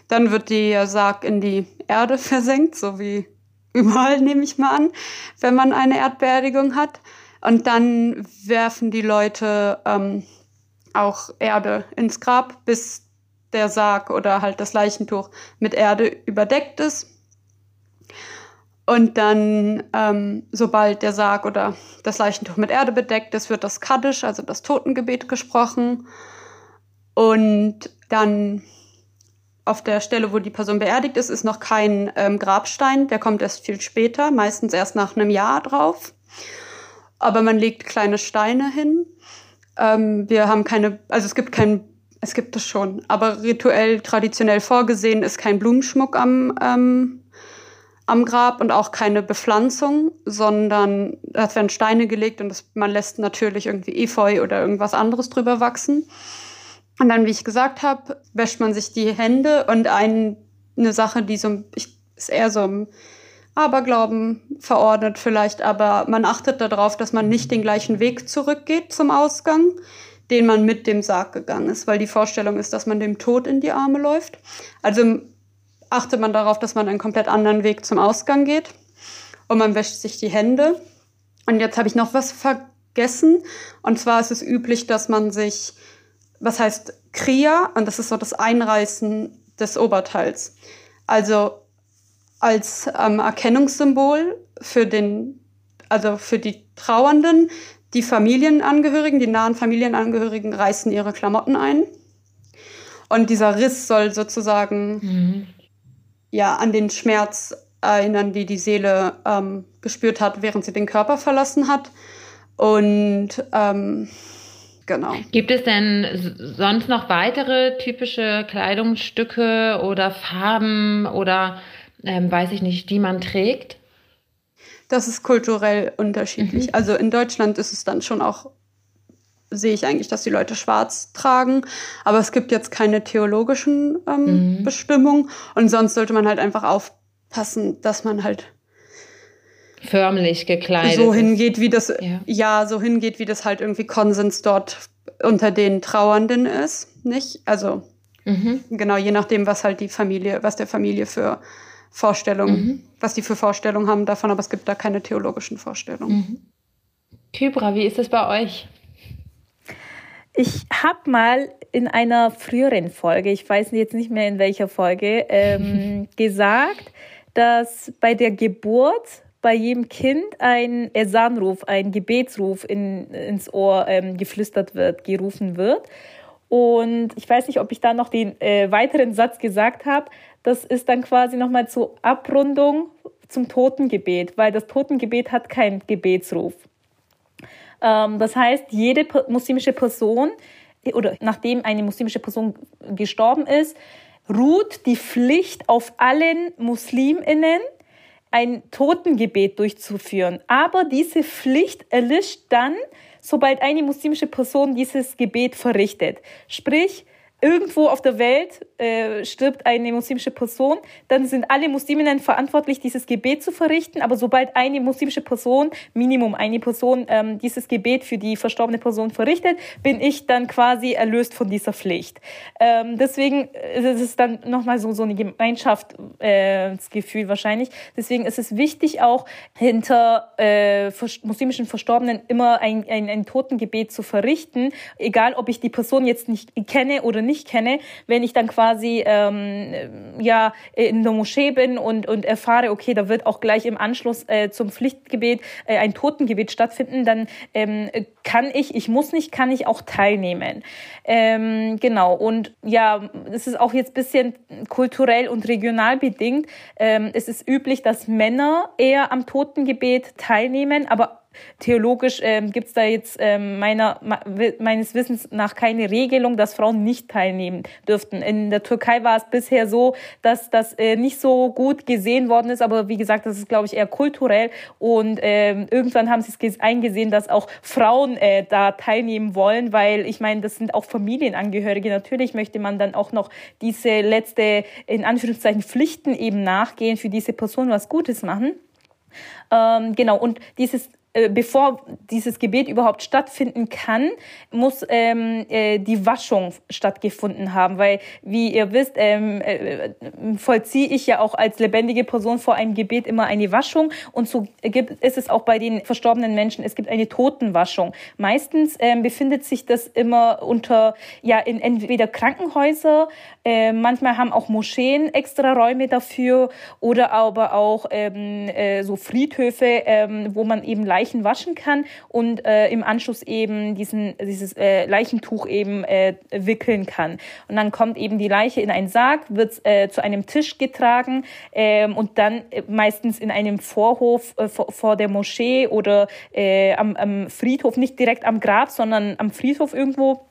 Dann wird der Sarg in die Erde versenkt, so wie überall, nehme ich mal an, wenn man eine Erdbeerdigung hat. Und dann werfen die Leute ähm, auch Erde ins Grab, bis der Sarg oder halt das Leichentuch mit Erde überdeckt ist. Und dann, ähm, sobald der Sarg oder das Leichentuch mit Erde bedeckt ist, wird das Kaddisch, also das Totengebet, gesprochen. Und dann auf der Stelle, wo die Person beerdigt ist, ist noch kein ähm, Grabstein. Der kommt erst viel später, meistens erst nach einem Jahr drauf. Aber man legt kleine Steine hin. Ähm, wir haben keine, also es gibt kein, es gibt es schon, aber rituell, traditionell vorgesehen ist kein Blumenschmuck am, ähm, am Grab und auch keine Bepflanzung, sondern es werden Steine gelegt und das, man lässt natürlich irgendwie Efeu oder irgendwas anderes drüber wachsen. Und dann, wie ich gesagt habe, wäscht man sich die Hände und ein, eine Sache, die so ist eher so im Aberglauben verordnet vielleicht, aber man achtet darauf, dass man nicht den gleichen Weg zurückgeht zum Ausgang, den man mit dem Sarg gegangen ist, weil die Vorstellung ist, dass man dem Tod in die Arme läuft. Also achtet man darauf, dass man einen komplett anderen Weg zum Ausgang geht und man wäscht sich die Hände. Und jetzt habe ich noch was vergessen. Und zwar ist es üblich, dass man sich was heißt Kriya und das ist so das Einreißen des Oberteils. Also als ähm, Erkennungssymbol für den, also für die Trauernden, die Familienangehörigen, die nahen Familienangehörigen reißen ihre Klamotten ein. Und dieser Riss soll sozusagen mhm. ja an den Schmerz erinnern, die die Seele ähm, gespürt hat, während sie den Körper verlassen hat. Und ähm, Genau. Gibt es denn sonst noch weitere typische Kleidungsstücke oder Farben oder ähm, weiß ich nicht, die man trägt? Das ist kulturell unterschiedlich. Mhm. Also in Deutschland ist es dann schon auch, sehe ich eigentlich, dass die Leute schwarz tragen. Aber es gibt jetzt keine theologischen ähm, mhm. Bestimmungen. Und sonst sollte man halt einfach aufpassen, dass man halt förmlich gekleidet so hingeht, wie das ja. ja. so hingeht, wie das halt irgendwie Konsens dort unter den Trauernden ist, nicht? Also mhm. genau, je nachdem, was halt die Familie, was der Familie für Vorstellungen, mhm. was die für Vorstellungen haben davon, aber es gibt da keine theologischen Vorstellungen. Mhm. Kybra, wie ist es bei euch? Ich habe mal in einer früheren Folge, ich weiß jetzt nicht mehr in welcher Folge, ähm, gesagt, dass bei der Geburt bei jedem Kind ein Esanruf, ein Gebetsruf in, ins Ohr ähm, geflüstert wird, gerufen wird. Und ich weiß nicht, ob ich da noch den äh, weiteren Satz gesagt habe. Das ist dann quasi nochmal zur Abrundung zum Totengebet, weil das Totengebet hat keinen Gebetsruf. Ähm, das heißt, jede muslimische Person oder nachdem eine muslimische Person gestorben ist, ruht die Pflicht auf allen Musliminnen, ein Totengebet durchzuführen. Aber diese Pflicht erlischt dann, sobald eine muslimische Person dieses Gebet verrichtet. Sprich, irgendwo auf der Welt äh, stirbt eine muslimische Person, dann sind alle Musliminnen verantwortlich, dieses Gebet zu verrichten. Aber sobald eine muslimische Person, Minimum eine Person, ähm, dieses Gebet für die verstorbene Person verrichtet, bin ich dann quasi erlöst von dieser Pflicht. Ähm, deswegen ist es dann nochmal so, so eine Gemeinschaftsgefühl äh, wahrscheinlich. Deswegen ist es wichtig auch hinter äh, muslimischen Verstorbenen immer ein, ein, ein Totengebet zu verrichten, egal ob ich die Person jetzt nicht kenne oder nicht kenne, wenn ich dann quasi ähm, ja in der Moschee bin und, und erfahre, okay, da wird auch gleich im Anschluss äh, zum Pflichtgebet äh, ein Totengebet stattfinden, dann ähm, kann ich, ich muss nicht, kann ich auch teilnehmen. Ähm, genau, und ja, es ist auch jetzt bisschen kulturell und regional bedingt. Ähm, es ist üblich, dass Männer eher am Totengebet teilnehmen, aber Theologisch ähm, gibt es da jetzt ähm, meiner, meines Wissens nach keine Regelung, dass Frauen nicht teilnehmen dürften. In der Türkei war es bisher so, dass das äh, nicht so gut gesehen worden ist, aber wie gesagt, das ist, glaube ich, eher kulturell. Und ähm, irgendwann haben sie es eingesehen, dass auch Frauen äh, da teilnehmen wollen, weil ich meine, das sind auch Familienangehörige. Natürlich möchte man dann auch noch diese letzte, in Anführungszeichen, Pflichten eben nachgehen, für diese Person was Gutes machen. Ähm, genau, und dieses äh, bevor dieses Gebet überhaupt stattfinden kann, muss ähm, äh, die Waschung stattgefunden haben, weil wie ihr wisst, ähm, äh, vollziehe ich ja auch als lebendige Person vor einem Gebet immer eine Waschung und so gibt, ist es auch bei den verstorbenen Menschen. Es gibt eine Totenwaschung. Meistens ähm, befindet sich das immer unter ja in entweder Krankenhäuser, äh, manchmal haben auch Moscheen extra Räume dafür oder aber auch ähm, äh, so Friedhöfe, ähm, wo man eben leicht Leichen waschen kann und äh, im Anschluss eben diesen, dieses äh, Leichentuch eben äh, wickeln kann. Und dann kommt eben die Leiche in einen Sarg, wird äh, zu einem Tisch getragen äh, und dann äh, meistens in einem Vorhof äh, vor, vor der Moschee oder äh, am, am Friedhof, nicht direkt am Grab, sondern am Friedhof irgendwo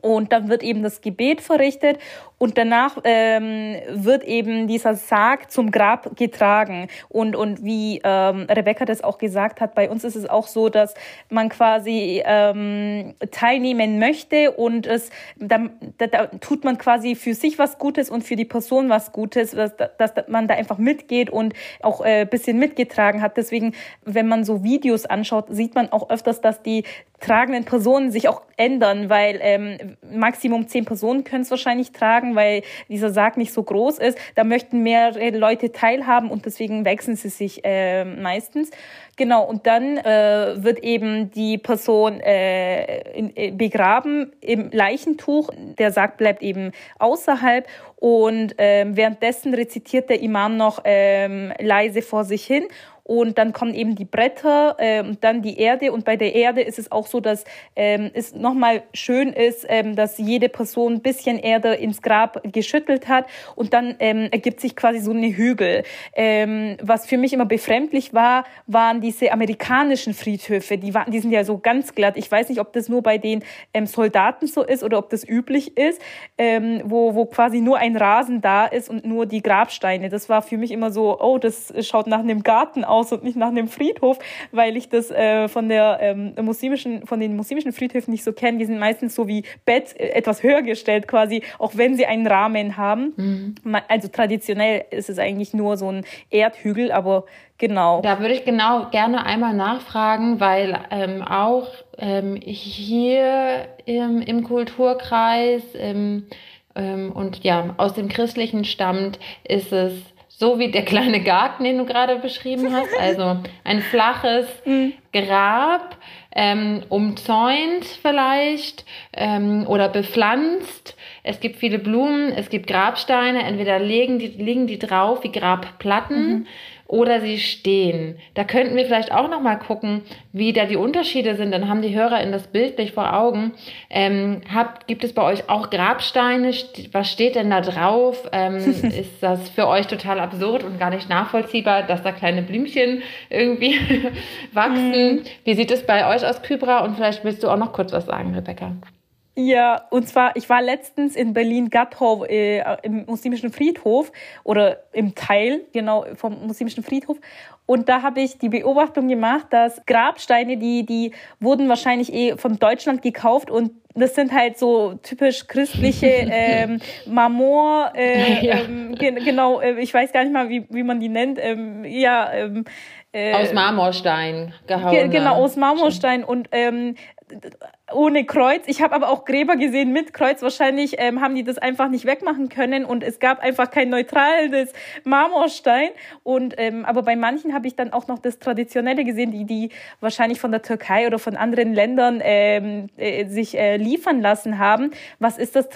und dann wird eben das Gebet verrichtet und danach ähm, wird eben dieser Sarg zum Grab getragen. Und, und wie ähm, Rebecca das auch gesagt hat, bei uns ist es auch so, dass man quasi ähm, teilnehmen möchte und es da, da, da tut man quasi für sich was Gutes und für die Person was Gutes, dass, dass man da einfach mitgeht und auch äh, bisschen mitgetragen hat. Deswegen, wenn man so Videos anschaut, sieht man auch öfters, dass die tragenden Personen sich auch ändern, weil ähm, Maximum zehn Personen können es wahrscheinlich tragen, weil dieser Sarg nicht so groß ist. Da möchten mehrere Leute teilhaben und deswegen wechseln sie sich äh, meistens. Genau, und dann äh, wird eben die Person äh, in, äh, begraben im Leichentuch. Der Sarg bleibt eben außerhalb und äh, währenddessen rezitiert der Imam noch äh, leise vor sich hin und dann kommen eben die Bretter äh, und dann die Erde und bei der Erde ist es auch so, dass ähm, es nochmal schön ist, ähm, dass jede Person ein bisschen Erde ins Grab geschüttelt hat und dann ähm, ergibt sich quasi so eine Hügel. Ähm, was für mich immer befremdlich war, waren diese amerikanischen Friedhöfe, die, waren, die sind ja so ganz glatt. Ich weiß nicht, ob das nur bei den ähm, Soldaten so ist oder ob das üblich ist, ähm, wo, wo quasi nur ein Rasen da ist und nur die Grabsteine. Das war für mich immer so, oh, das schaut nach einem Garten aus und nicht nach einem Friedhof, weil ich das äh, von der ähm, muslimischen, von den muslimischen Friedhöfen nicht so kenne. Die sind meistens so wie Bett äh, etwas höher gestellt quasi, auch wenn sie einen Rahmen haben. Mhm. Also traditionell ist es eigentlich nur so ein Erdhügel, aber genau. Da würde ich genau gerne einmal nachfragen, weil ähm, auch ähm, hier im, im Kulturkreis ähm, ähm, und ja, aus dem Christlichen stammt, ist es so wie der kleine Garten, den du gerade beschrieben hast. Also ein flaches mhm. Grab, ähm, umzäunt vielleicht ähm, oder bepflanzt. Es gibt viele Blumen, es gibt Grabsteine, entweder liegen die, liegen die drauf wie Grabplatten. Mhm oder sie stehen. Da könnten wir vielleicht auch noch mal gucken, wie da die Unterschiede sind. Dann haben die Hörer in das bildlich vor Augen. Ähm, habt, gibt es bei euch auch Grabsteine? Was steht denn da drauf? Ähm, ist das für euch total absurd und gar nicht nachvollziehbar, dass da kleine Blümchen irgendwie wachsen? Mhm. Wie sieht es bei euch aus, Kybra? Und vielleicht willst du auch noch kurz was sagen, Rebecca. Ja, und zwar, ich war letztens in Berlin-Gathow äh, im muslimischen Friedhof oder im Teil, genau, vom muslimischen Friedhof. Und da habe ich die Beobachtung gemacht, dass Grabsteine, die, die wurden wahrscheinlich eh von Deutschland gekauft und das sind halt so typisch christliche ähm, Marmor, äh, ja. ähm, genau, äh, ich weiß gar nicht mal, wie, wie man die nennt. Ähm, ja, ähm, äh, aus Marmorstein gehauen. Genau, aus Marmorstein. Und ähm, ohne Kreuz. Ich habe aber auch Gräber gesehen mit Kreuz. Wahrscheinlich ähm, haben die das einfach nicht wegmachen können und es gab einfach kein neutrales Marmorstein. Und ähm, aber bei manchen habe ich dann auch noch das Traditionelle gesehen, die die wahrscheinlich von der Türkei oder von anderen Ländern ähm, äh, sich äh, liefern lassen haben. Was ist das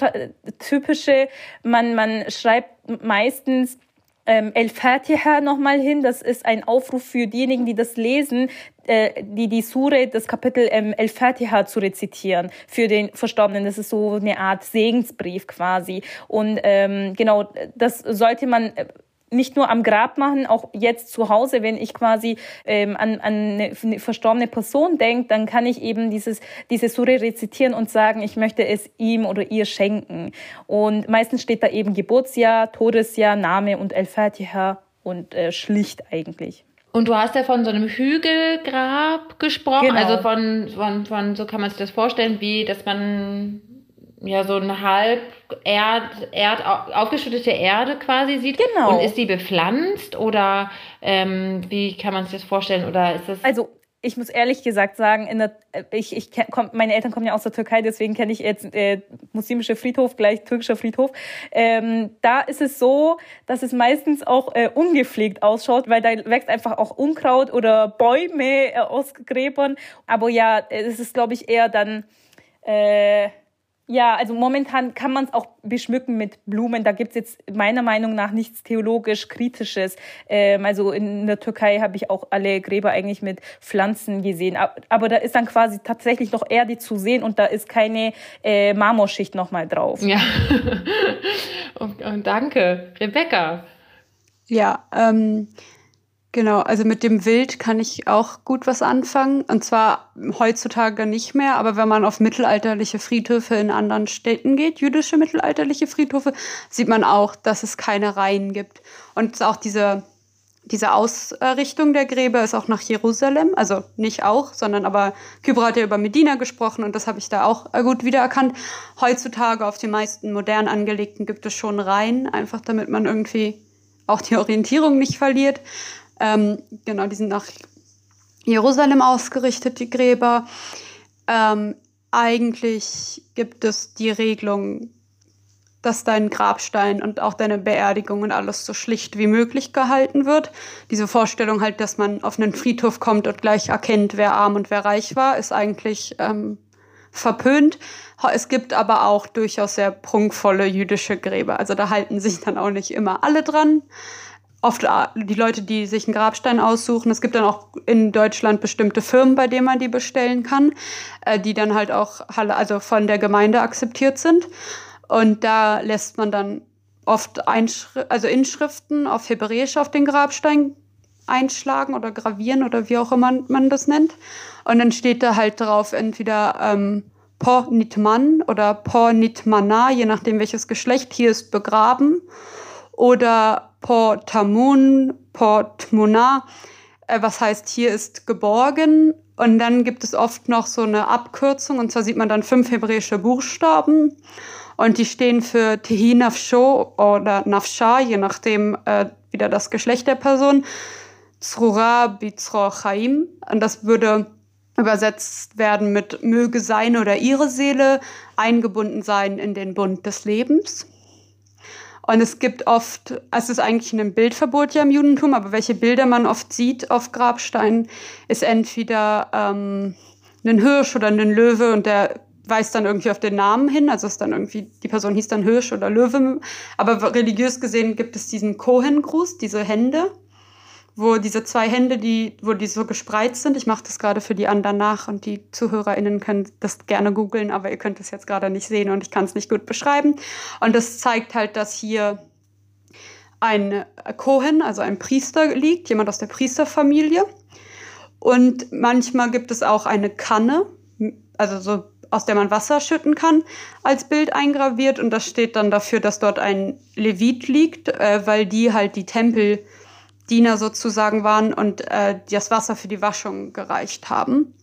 typische? Man man schreibt meistens ähm, El-Fatiha nochmal hin. Das ist ein Aufruf für diejenigen, die das lesen, äh, die die Sure, das Kapitel ähm, El-Fatiha zu rezitieren für den Verstorbenen. Das ist so eine Art Segensbrief quasi. Und ähm, genau, das sollte man äh, nicht nur am Grab machen, auch jetzt zu Hause, wenn ich quasi ähm, an, an eine verstorbene Person denke, dann kann ich eben dieses, diese Sure rezitieren und sagen, ich möchte es ihm oder ihr schenken. Und meistens steht da eben Geburtsjahr, Todesjahr, Name und El-Fatiha und äh, schlicht eigentlich. Und du hast ja von so einem Hügelgrab gesprochen, genau. also von, von, von, so kann man sich das vorstellen, wie, dass man ja so eine halb Erd, Erd, aufgeschüttete Erde quasi sieht. Genau. Und ist die bepflanzt oder ähm, wie kann man sich das vorstellen? Oder ist das. Also ich muss ehrlich gesagt sagen, in der, ich, ich komm, meine Eltern kommen ja aus der Türkei, deswegen kenne ich jetzt äh, muslimischer Friedhof gleich türkischer Friedhof. Ähm, da ist es so, dass es meistens auch äh, ungepflegt ausschaut, weil da wächst einfach auch Unkraut oder Bäume äh, aus Gräbern. Aber ja, es ist glaube ich eher dann äh, ja, also momentan kann man es auch beschmücken mit Blumen. Da gibt's jetzt meiner Meinung nach nichts theologisch Kritisches. Ähm, also in der Türkei habe ich auch alle Gräber eigentlich mit Pflanzen gesehen. Aber da ist dann quasi tatsächlich noch Erde zu sehen und da ist keine äh, Marmorschicht nochmal drauf. Ja, und, und danke. Rebecca. Ja, ähm, Genau, also mit dem Wild kann ich auch gut was anfangen. Und zwar heutzutage nicht mehr, aber wenn man auf mittelalterliche Friedhöfe in anderen Städten geht, jüdische mittelalterliche Friedhöfe, sieht man auch, dass es keine Reihen gibt. Und auch diese, diese Ausrichtung der Gräber ist auch nach Jerusalem, also nicht auch, sondern aber Kybra hat ja über Medina gesprochen und das habe ich da auch gut wiedererkannt. Heutzutage auf den meisten modern angelegten gibt es schon Reihen, einfach damit man irgendwie auch die Orientierung nicht verliert. Ähm, genau, die sind nach Jerusalem ausgerichtet, die Gräber. Ähm, eigentlich gibt es die Regelung, dass dein Grabstein und auch deine Beerdigung und alles so schlicht wie möglich gehalten wird. Diese Vorstellung halt, dass man auf einen Friedhof kommt und gleich erkennt, wer arm und wer reich war, ist eigentlich ähm, verpönt. Es gibt aber auch durchaus sehr prunkvolle jüdische Gräber. Also da halten sich dann auch nicht immer alle dran. Oft äh, die Leute, die sich einen Grabstein aussuchen. Es gibt dann auch in Deutschland bestimmte Firmen, bei denen man die bestellen kann, äh, die dann halt auch also von der Gemeinde akzeptiert sind. Und da lässt man dann oft Einschri also Inschriften auf Hebräisch auf den Grabstein einschlagen oder gravieren oder wie auch immer man das nennt. Und dann steht da halt drauf entweder ähm, Po Nitman oder Po Nitmana, je nachdem welches Geschlecht hier ist begraben. Oder Po Tamun, Po Tmuna, äh, was heißt hier ist geborgen. Und dann gibt es oft noch so eine Abkürzung, und zwar sieht man dann fünf hebräische Buchstaben. Und die stehen für Tehi Nafsho oder Nafsha, je nachdem äh, wieder das Geschlecht der Person. Zrura Bizro Chaim. Und das würde übersetzt werden mit möge seine oder ihre Seele eingebunden sein in den Bund des Lebens. Und es gibt oft, es ist eigentlich ein Bildverbot ja im Judentum, aber welche Bilder man oft sieht auf Grabsteinen, ist entweder ähm, ein Hirsch oder ein Löwe und der weist dann irgendwie auf den Namen hin, also ist dann irgendwie, die Person hieß dann Hirsch oder Löwe, aber religiös gesehen gibt es diesen Kohen-Gruß, diese Hände, wo diese zwei Hände, die, wo die so gespreizt sind. Ich mache das gerade für die anderen nach und die ZuhörerInnen können das gerne googeln, aber ihr könnt es jetzt gerade nicht sehen und ich kann es nicht gut beschreiben. Und das zeigt halt, dass hier ein Kohen, also ein Priester liegt, jemand aus der Priesterfamilie. Und manchmal gibt es auch eine Kanne, also so aus der man Wasser schütten kann, als Bild eingraviert. Und das steht dann dafür, dass dort ein Levit liegt, äh, weil die halt die Tempeldiener sozusagen waren und äh, das Wasser für die Waschung gereicht haben.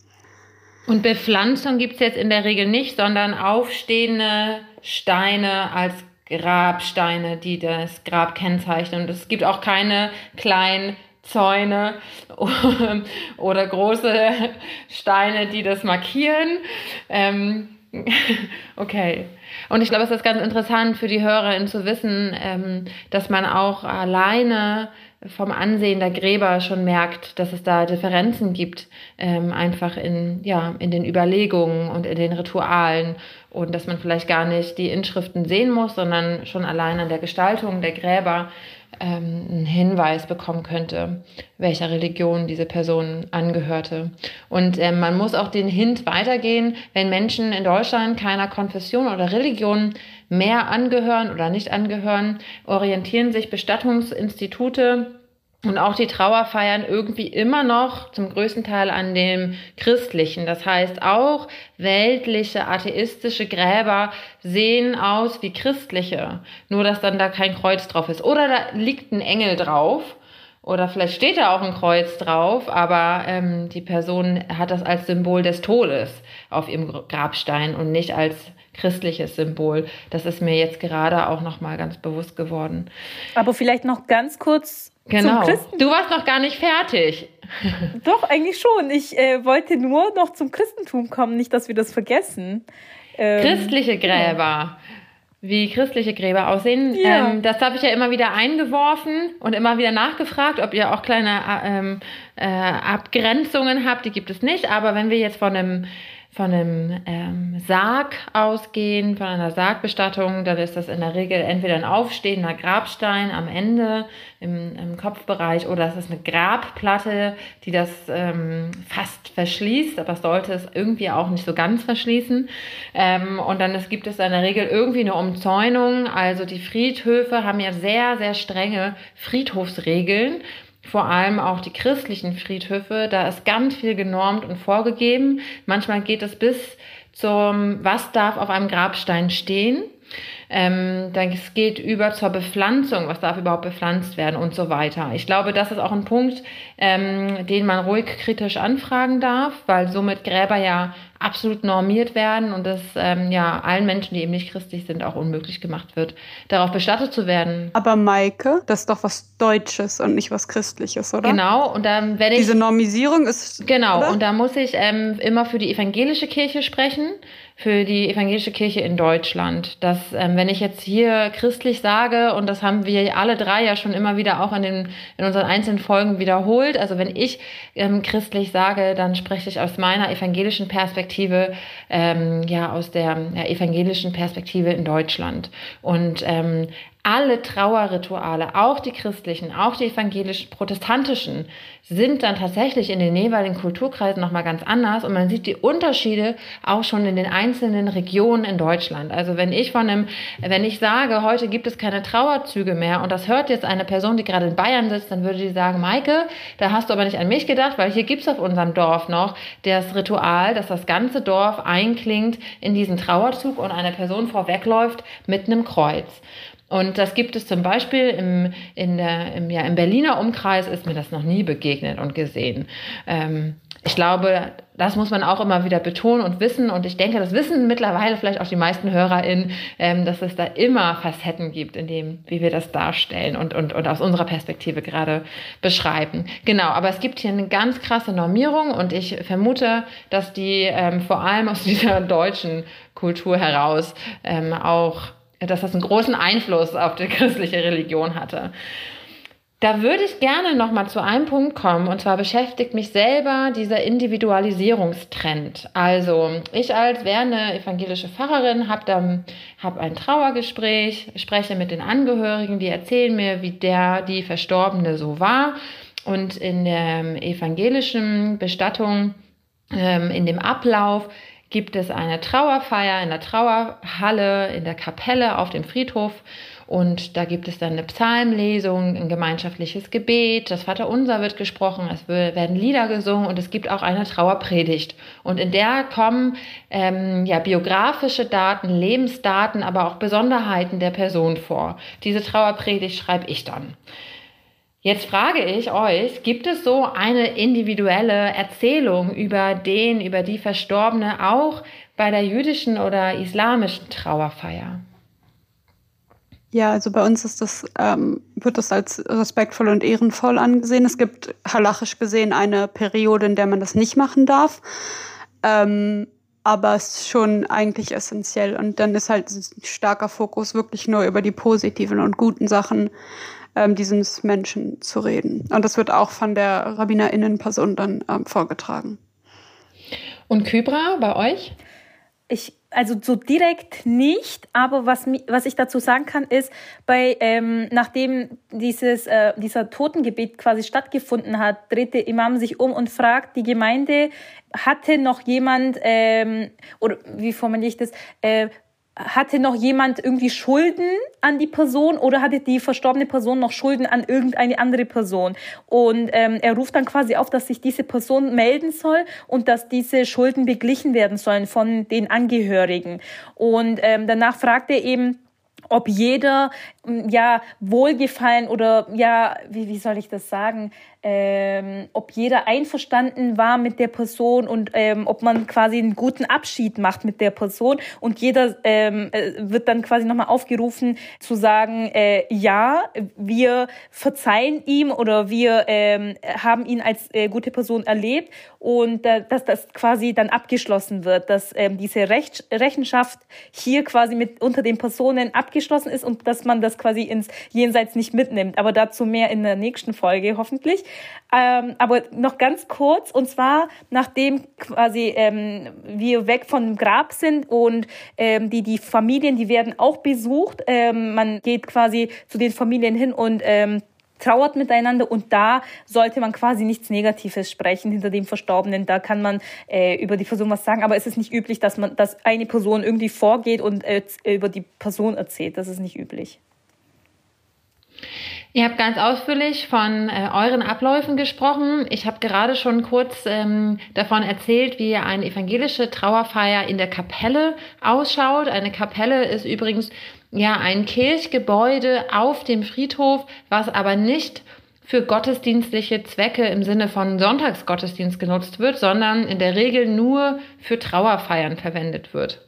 Und Bepflanzung gibt es jetzt in der Regel nicht, sondern aufstehende Steine als Grabsteine, die das Grab kennzeichnen. Und es gibt auch keine kleinen Zäune oder große Steine, die das markieren. Ähm, okay. Und ich glaube, es ist ganz interessant für die HörerInnen zu wissen, ähm, dass man auch alleine vom Ansehen der Gräber schon merkt, dass es da Differenzen gibt, ähm, einfach in, ja, in den Überlegungen und in den Ritualen und dass man vielleicht gar nicht die Inschriften sehen muss, sondern schon allein an der Gestaltung der Gräber ähm, einen Hinweis bekommen könnte, welcher Religion diese Person angehörte. Und ähm, man muss auch den Hint weitergehen, wenn Menschen in Deutschland keiner Konfession oder Religion mehr angehören oder nicht angehören, orientieren sich Bestattungsinstitute und auch die Trauerfeiern irgendwie immer noch zum größten Teil an dem Christlichen. Das heißt, auch weltliche, atheistische Gräber sehen aus wie christliche. Nur, dass dann da kein Kreuz drauf ist. Oder da liegt ein Engel drauf. Oder vielleicht steht da auch ein Kreuz drauf, aber ähm, die Person hat das als Symbol des Todes auf ihrem Grabstein und nicht als christliches Symbol. Das ist mir jetzt gerade auch noch mal ganz bewusst geworden. Aber vielleicht noch ganz kurz Genau. Du warst noch gar nicht fertig. Doch, eigentlich schon. Ich äh, wollte nur noch zum Christentum kommen, nicht, dass wir das vergessen. Ähm, Christliche Gräber. Ja. Wie christliche Gräber aussehen. Ja. Ähm, das habe ich ja immer wieder eingeworfen und immer wieder nachgefragt, ob ihr auch kleine äh, ähm, äh, Abgrenzungen habt. Die gibt es nicht. Aber wenn wir jetzt von einem von einem ähm, Sarg ausgehen, von einer Sargbestattung, dann ist das in der Regel entweder ein aufstehender Grabstein am Ende im, im Kopfbereich oder es ist eine Grabplatte, die das ähm, fast verschließt, aber es sollte es irgendwie auch nicht so ganz verschließen. Ähm, und dann es gibt es in der Regel irgendwie eine Umzäunung. Also die Friedhöfe haben ja sehr, sehr strenge Friedhofsregeln vor allem auch die christlichen Friedhöfe, da ist ganz viel genormt und vorgegeben. Manchmal geht es bis zum, was darf auf einem Grabstein stehen. Ähm, dann es geht über zur Bepflanzung, was darf überhaupt bepflanzt werden und so weiter. Ich glaube, das ist auch ein Punkt, ähm, den man ruhig kritisch anfragen darf, weil somit Gräber ja absolut normiert werden und es ähm, ja allen Menschen, die eben nicht christlich sind, auch unmöglich gemacht wird, darauf bestattet zu werden. Aber Maike, das ist doch was Deutsches und nicht was Christliches, oder? Genau, und dann werde ich. Diese Normisierung ist. Genau, oder? und da muss ich ähm, immer für die evangelische Kirche sprechen für die evangelische Kirche in Deutschland. Dass, ähm, wenn ich jetzt hier christlich sage, und das haben wir alle drei ja schon immer wieder auch in, den, in unseren einzelnen Folgen wiederholt, also wenn ich ähm, christlich sage, dann spreche ich aus meiner evangelischen Perspektive, ähm, ja, aus der ja, evangelischen Perspektive in Deutschland. Und ähm, alle Trauerrituale, auch die christlichen, auch die evangelischen, protestantischen, sind dann tatsächlich in den jeweiligen Kulturkreisen nochmal ganz anders und man sieht die Unterschiede auch schon in den einzelnen Regionen in Deutschland. Also wenn ich von einem, wenn ich sage, heute gibt es keine Trauerzüge mehr und das hört jetzt eine Person, die gerade in Bayern sitzt, dann würde die sagen, Maike, da hast du aber nicht an mich gedacht, weil hier gibt's auf unserem Dorf noch das Ritual, dass das ganze Dorf einklingt in diesen Trauerzug und eine Person vorwegläuft mit einem Kreuz. Und das gibt es zum Beispiel im, in der, im, ja, im Berliner Umkreis ist mir das noch nie begegnet und gesehen. Ähm, ich glaube, das muss man auch immer wieder betonen und wissen. Und ich denke, das wissen mittlerweile vielleicht auch die meisten HörerInnen, ähm, dass es da immer Facetten gibt, in dem, wie wir das darstellen und, und, und aus unserer Perspektive gerade beschreiben. Genau, aber es gibt hier eine ganz krasse Normierung und ich vermute, dass die ähm, vor allem aus dieser deutschen Kultur heraus ähm, auch dass das einen großen Einfluss auf die christliche Religion hatte. Da würde ich gerne noch mal zu einem Punkt kommen und zwar beschäftigt mich selber dieser Individualisierungstrend. Also ich als werdende evangelische Pfarrerin habe dann hab ein Trauergespräch, spreche mit den Angehörigen, die erzählen mir, wie der die Verstorbene so war und in der evangelischen Bestattung ähm, in dem Ablauf gibt es eine Trauerfeier in der Trauerhalle, in der Kapelle auf dem Friedhof. Und da gibt es dann eine Psalmlesung, ein gemeinschaftliches Gebet, das Vaterunser wird gesprochen, es werden Lieder gesungen und es gibt auch eine Trauerpredigt. Und in der kommen ähm, ja, biografische Daten, Lebensdaten, aber auch Besonderheiten der Person vor. Diese Trauerpredigt schreibe ich dann. Jetzt frage ich euch, gibt es so eine individuelle Erzählung über den, über die Verstorbene auch bei der jüdischen oder islamischen Trauerfeier? Ja, also bei uns ist das, ähm, wird das als respektvoll und ehrenvoll angesehen. Es gibt halachisch gesehen eine Periode, in der man das nicht machen darf. Ähm, aber es ist schon eigentlich essentiell. Und dann ist halt ein starker Fokus wirklich nur über die positiven und guten Sachen ähm, dieses Menschen zu reden. Und das wird auch von der Rabbinerinnenperson dann ähm, vorgetragen. Und Kybra, bei euch? Ich, also so direkt nicht, aber was, was ich dazu sagen kann, ist, bei, ähm, nachdem dieses, äh, dieser Totengebet quasi stattgefunden hat, dreht der Imam sich um und fragt die Gemeinde, hatte noch jemand, ähm, oder wie formuliere ich das, äh, hatte noch jemand irgendwie Schulden an die Person oder hatte die verstorbene Person noch Schulden an irgendeine andere Person? Und ähm, er ruft dann quasi auf, dass sich diese Person melden soll und dass diese Schulden beglichen werden sollen von den Angehörigen. Und ähm, danach fragt er eben, ob jeder ja Wohlgefallen oder ja, wie, wie soll ich das sagen, ähm, ob jeder einverstanden war mit der Person und ähm, ob man quasi einen guten Abschied macht mit der Person und jeder ähm, äh, wird dann quasi nochmal aufgerufen zu sagen, äh, ja, wir verzeihen ihm oder wir ähm, haben ihn als äh, gute Person erlebt und äh, dass das quasi dann abgeschlossen wird, dass ähm, diese Recht, Rechenschaft hier quasi mit unter den Personen abgeschlossen ist und dass man das quasi ins Jenseits nicht mitnimmt. Aber dazu mehr in der nächsten Folge hoffentlich. Ähm, aber noch ganz kurz, und zwar nachdem quasi ähm, wir weg vom Grab sind und ähm, die, die Familien, die werden auch besucht. Ähm, man geht quasi zu den Familien hin und ähm, trauert miteinander und da sollte man quasi nichts Negatives sprechen hinter dem Verstorbenen. Da kann man äh, über die Person was sagen, aber es ist nicht üblich, dass man, dass eine Person irgendwie vorgeht und äh, über die Person erzählt. Das ist nicht üblich. Ihr habt ganz ausführlich von äh, euren Abläufen gesprochen. Ich habe gerade schon kurz ähm, davon erzählt, wie eine evangelische Trauerfeier in der Kapelle ausschaut. Eine Kapelle ist übrigens ja ein Kirchgebäude auf dem Friedhof, was aber nicht für gottesdienstliche Zwecke im Sinne von Sonntagsgottesdienst genutzt wird, sondern in der Regel nur für Trauerfeiern verwendet wird.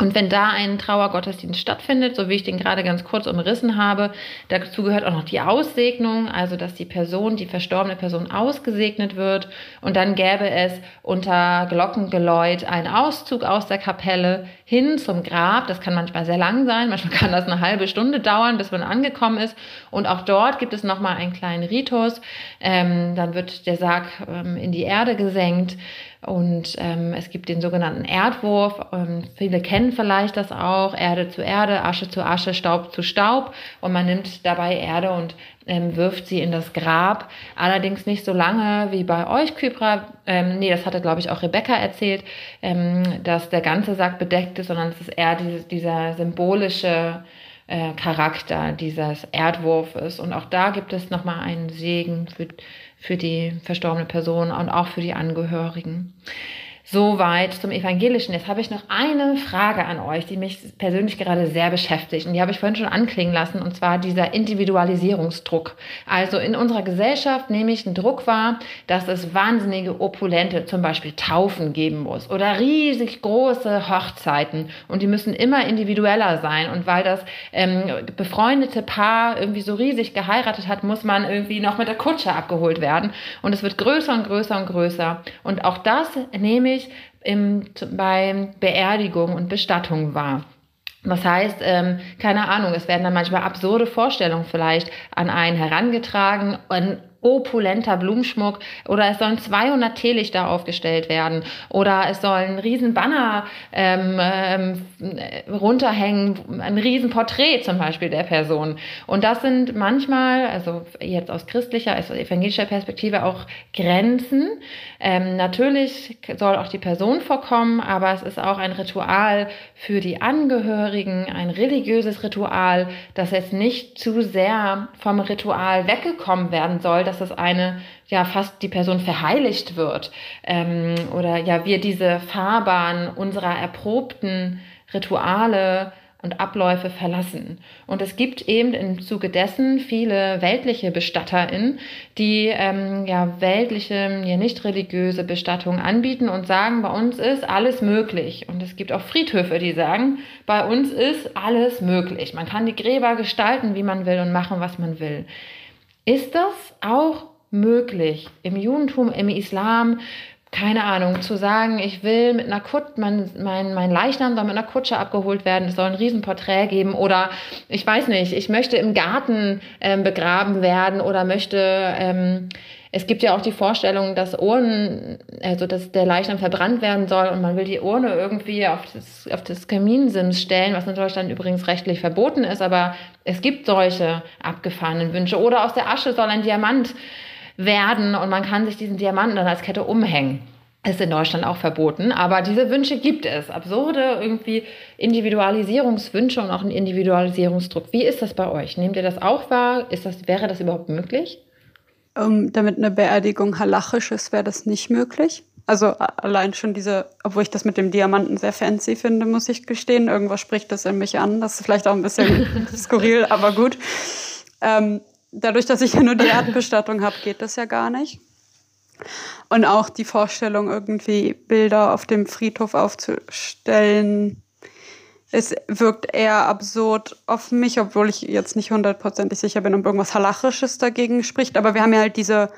Und wenn da ein Trauergottesdienst stattfindet, so wie ich den gerade ganz kurz umrissen habe, dazu gehört auch noch die Aussegnung, also dass die Person, die verstorbene Person ausgesegnet wird. Und dann gäbe es unter Glockengeläut einen Auszug aus der Kapelle hin zum Grab. Das kann manchmal sehr lang sein, manchmal kann das eine halbe Stunde dauern, bis man angekommen ist. Und auch dort gibt es nochmal einen kleinen Ritus. Ähm, dann wird der Sarg ähm, in die Erde gesenkt Und ähm, es gibt den sogenannten Erdwurf. Ähm, viele kennen vielleicht das auch. Erde zu Erde, Asche zu Asche, Staub zu Staub. Und man nimmt dabei Erde und ähm, wirft sie in das Grab. Allerdings nicht so lange wie bei euch, Kypra. Ähm, nee, das hatte, glaube ich, auch Rebecca erzählt, ähm, dass der ganze Sack bedeckt ist, sondern es ist eher dieses, dieser symbolische äh, Charakter dieses Erdwurfes. Und auch da gibt es nochmal einen Segen für, für die verstorbene Person und auch für die Angehörigen. Soweit zum Evangelischen. Jetzt habe ich noch eine Frage an euch, die mich persönlich gerade sehr beschäftigt. Und die habe ich vorhin schon anklingen lassen, und zwar dieser Individualisierungsdruck. Also in unserer Gesellschaft nehme ich einen Druck wahr, dass es wahnsinnige Opulente, zum Beispiel Taufen geben muss oder riesig große Hochzeiten. Und die müssen immer individueller sein. Und weil das ähm, befreundete Paar irgendwie so riesig geheiratet hat, muss man irgendwie noch mit der Kutsche abgeholt werden. Und es wird größer und größer und größer. Und auch das nehme ich häufig im, bei Beerdigungen und Bestattungen wahr. Das heißt, ähm, keine Ahnung, es werden dann manchmal absurde Vorstellungen vielleicht an einen herangetragen und opulenter Blumenschmuck oder es sollen 200 Teelichter aufgestellt werden oder es soll ein riesen Banner ähm, ähm, runterhängen, ein riesen Porträt zum Beispiel der Person. Und das sind manchmal, also jetzt aus christlicher, also evangelischer Perspektive auch Grenzen. Ähm, natürlich soll auch die Person vorkommen, aber es ist auch ein Ritual für die Angehörigen, ein religiöses Ritual, das jetzt nicht zu sehr vom Ritual weggekommen werden soll, dass das eine ja fast die Person verheiligt wird ähm, oder ja wir diese Fahrbahn unserer erprobten Rituale und Abläufe verlassen. Und es gibt eben im Zuge dessen viele weltliche BestatterInnen, die ähm, ja weltliche, ja nicht religiöse Bestattungen anbieten und sagen, bei uns ist alles möglich. Und es gibt auch Friedhöfe, die sagen, bei uns ist alles möglich. Man kann die Gräber gestalten, wie man will und machen, was man will. Ist das auch möglich im Judentum, im Islam? keine Ahnung, zu sagen, ich will mit einer Kutsche, mein, mein, mein Leichnam soll mit einer Kutsche abgeholt werden, es soll ein Riesenporträt geben oder ich weiß nicht, ich möchte im Garten ähm, begraben werden oder möchte, ähm, es gibt ja auch die Vorstellung, dass Urnen, also dass der Leichnam verbrannt werden soll und man will die Urne irgendwie auf das, auf das Kaminsims stellen, was in Deutschland übrigens rechtlich verboten ist, aber es gibt solche abgefahrenen Wünsche. Oder aus der Asche soll ein Diamant werden und man kann sich diesen Diamanten dann als Kette umhängen. Ist in Deutschland auch verboten, aber diese Wünsche gibt es. Absurde irgendwie Individualisierungswünsche und auch ein Individualisierungsdruck. Wie ist das bei euch? Nehmt ihr das auch wahr? Ist das, wäre das überhaupt möglich? Um, ähm, damit eine Beerdigung halachisch ist, wäre das nicht möglich. Also allein schon diese, obwohl ich das mit dem Diamanten sehr fancy finde, muss ich gestehen. Irgendwas spricht das in mich an. Das ist vielleicht auch ein bisschen skurril, aber gut. Ähm, dadurch, dass ich ja nur die Erdbestattung habe, geht das ja gar nicht. Und auch die Vorstellung, irgendwie Bilder auf dem Friedhof aufzustellen, es wirkt eher absurd auf mich, obwohl ich jetzt nicht hundertprozentig sicher bin, ob irgendwas Halachisches dagegen spricht. Aber wir haben ja halt diese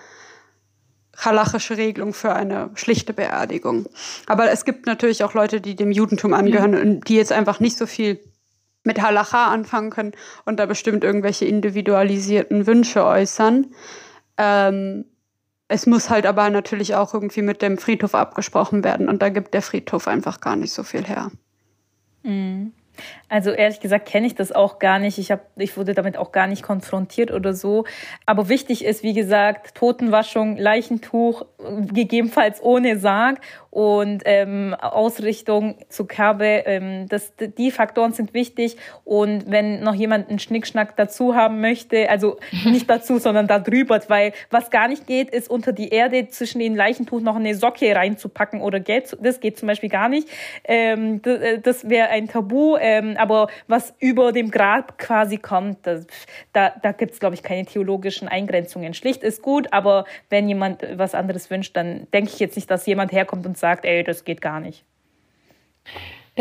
halachische Regelung für eine schlichte Beerdigung. Aber es gibt natürlich auch Leute, die dem Judentum angehören mhm. und die jetzt einfach nicht so viel mit Halacha anfangen können und da bestimmt irgendwelche individualisierten Wünsche äußern. Ähm, es muss halt aber natürlich auch irgendwie mit dem Friedhof abgesprochen werden und da gibt der Friedhof einfach gar nicht so viel her. Mhm. Also ehrlich gesagt kenne ich das auch gar nicht. Ich, hab, ich wurde damit auch gar nicht konfrontiert oder so. Aber wichtig ist, wie gesagt, Totenwaschung, Leichentuch, gegebenenfalls ohne Sarg und ähm, Ausrichtung zur Kerbe. Ähm, das, die Faktoren sind wichtig. Und wenn noch jemand einen Schnickschnack dazu haben möchte, also nicht dazu, sondern da drüber, weil was gar nicht geht, ist unter die Erde zwischen den Leichentuch noch eine Socke reinzupacken oder Geld. Das geht zum Beispiel gar nicht. Ähm, das das wäre ein Tabu. Ähm, aber was über dem Grab quasi kommt, das, da, da gibt es, glaube ich, keine theologischen Eingrenzungen. Schlicht ist gut, aber wenn jemand was anderes wünscht, dann denke ich jetzt nicht, dass jemand herkommt und sagt, ey, das geht gar nicht.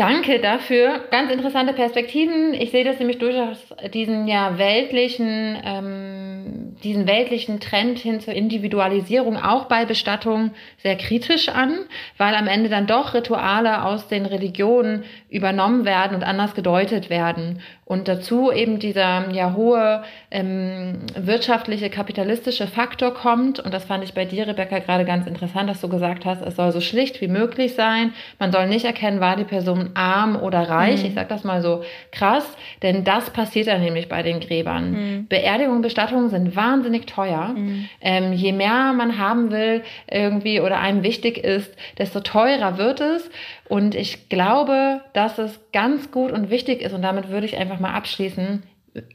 Danke dafür. Ganz interessante Perspektiven. Ich sehe das nämlich durchaus diesen ja weltlichen ähm, diesen weltlichen Trend hin zur Individualisierung auch bei Bestattungen sehr kritisch an, weil am Ende dann doch Rituale aus den Religionen übernommen werden und anders gedeutet werden. Und dazu eben dieser ja hohe ähm, wirtschaftliche, kapitalistische Faktor kommt. Und das fand ich bei dir, Rebecca, gerade ganz interessant, dass du gesagt hast, es soll so schlicht wie möglich sein. Man soll nicht erkennen, war die Person arm oder reich. Mhm. Ich sage das mal so krass, denn das passiert dann nämlich bei den Gräbern. Mhm. Beerdigungen, Bestattungen sind wahnsinnig teuer. Mhm. Ähm, je mehr man haben will irgendwie oder einem wichtig ist, desto teurer wird es. Und ich glaube, dass es ganz gut und wichtig ist, und damit würde ich einfach mal abschließen,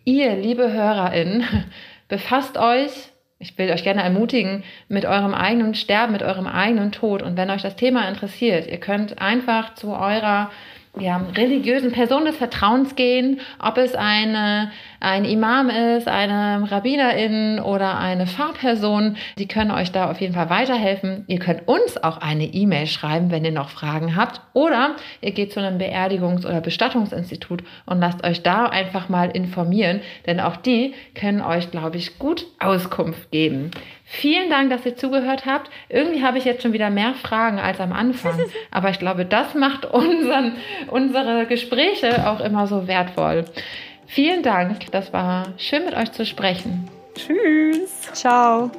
ihr, liebe HörerInnen, befasst euch, ich will euch gerne ermutigen, mit eurem eigenen Sterben, mit eurem eigenen Tod. Und wenn euch das Thema interessiert, ihr könnt einfach zu eurer ja, religiösen Person des Vertrauens gehen, ob es eine, ein Imam ist, eine Rabbinerin oder eine Fahrperson. Die können euch da auf jeden Fall weiterhelfen. Ihr könnt uns auch eine E-Mail schreiben, wenn ihr noch Fragen habt. Oder ihr geht zu einem Beerdigungs- oder Bestattungsinstitut und lasst euch da einfach mal informieren, denn auch die können euch, glaube ich, gut Auskunft geben. Vielen Dank, dass ihr zugehört habt. Irgendwie habe ich jetzt schon wieder mehr Fragen als am Anfang. Aber ich glaube, das macht unseren, unsere Gespräche auch immer so wertvoll. Vielen Dank. Das war schön mit euch zu sprechen. Tschüss. Ciao.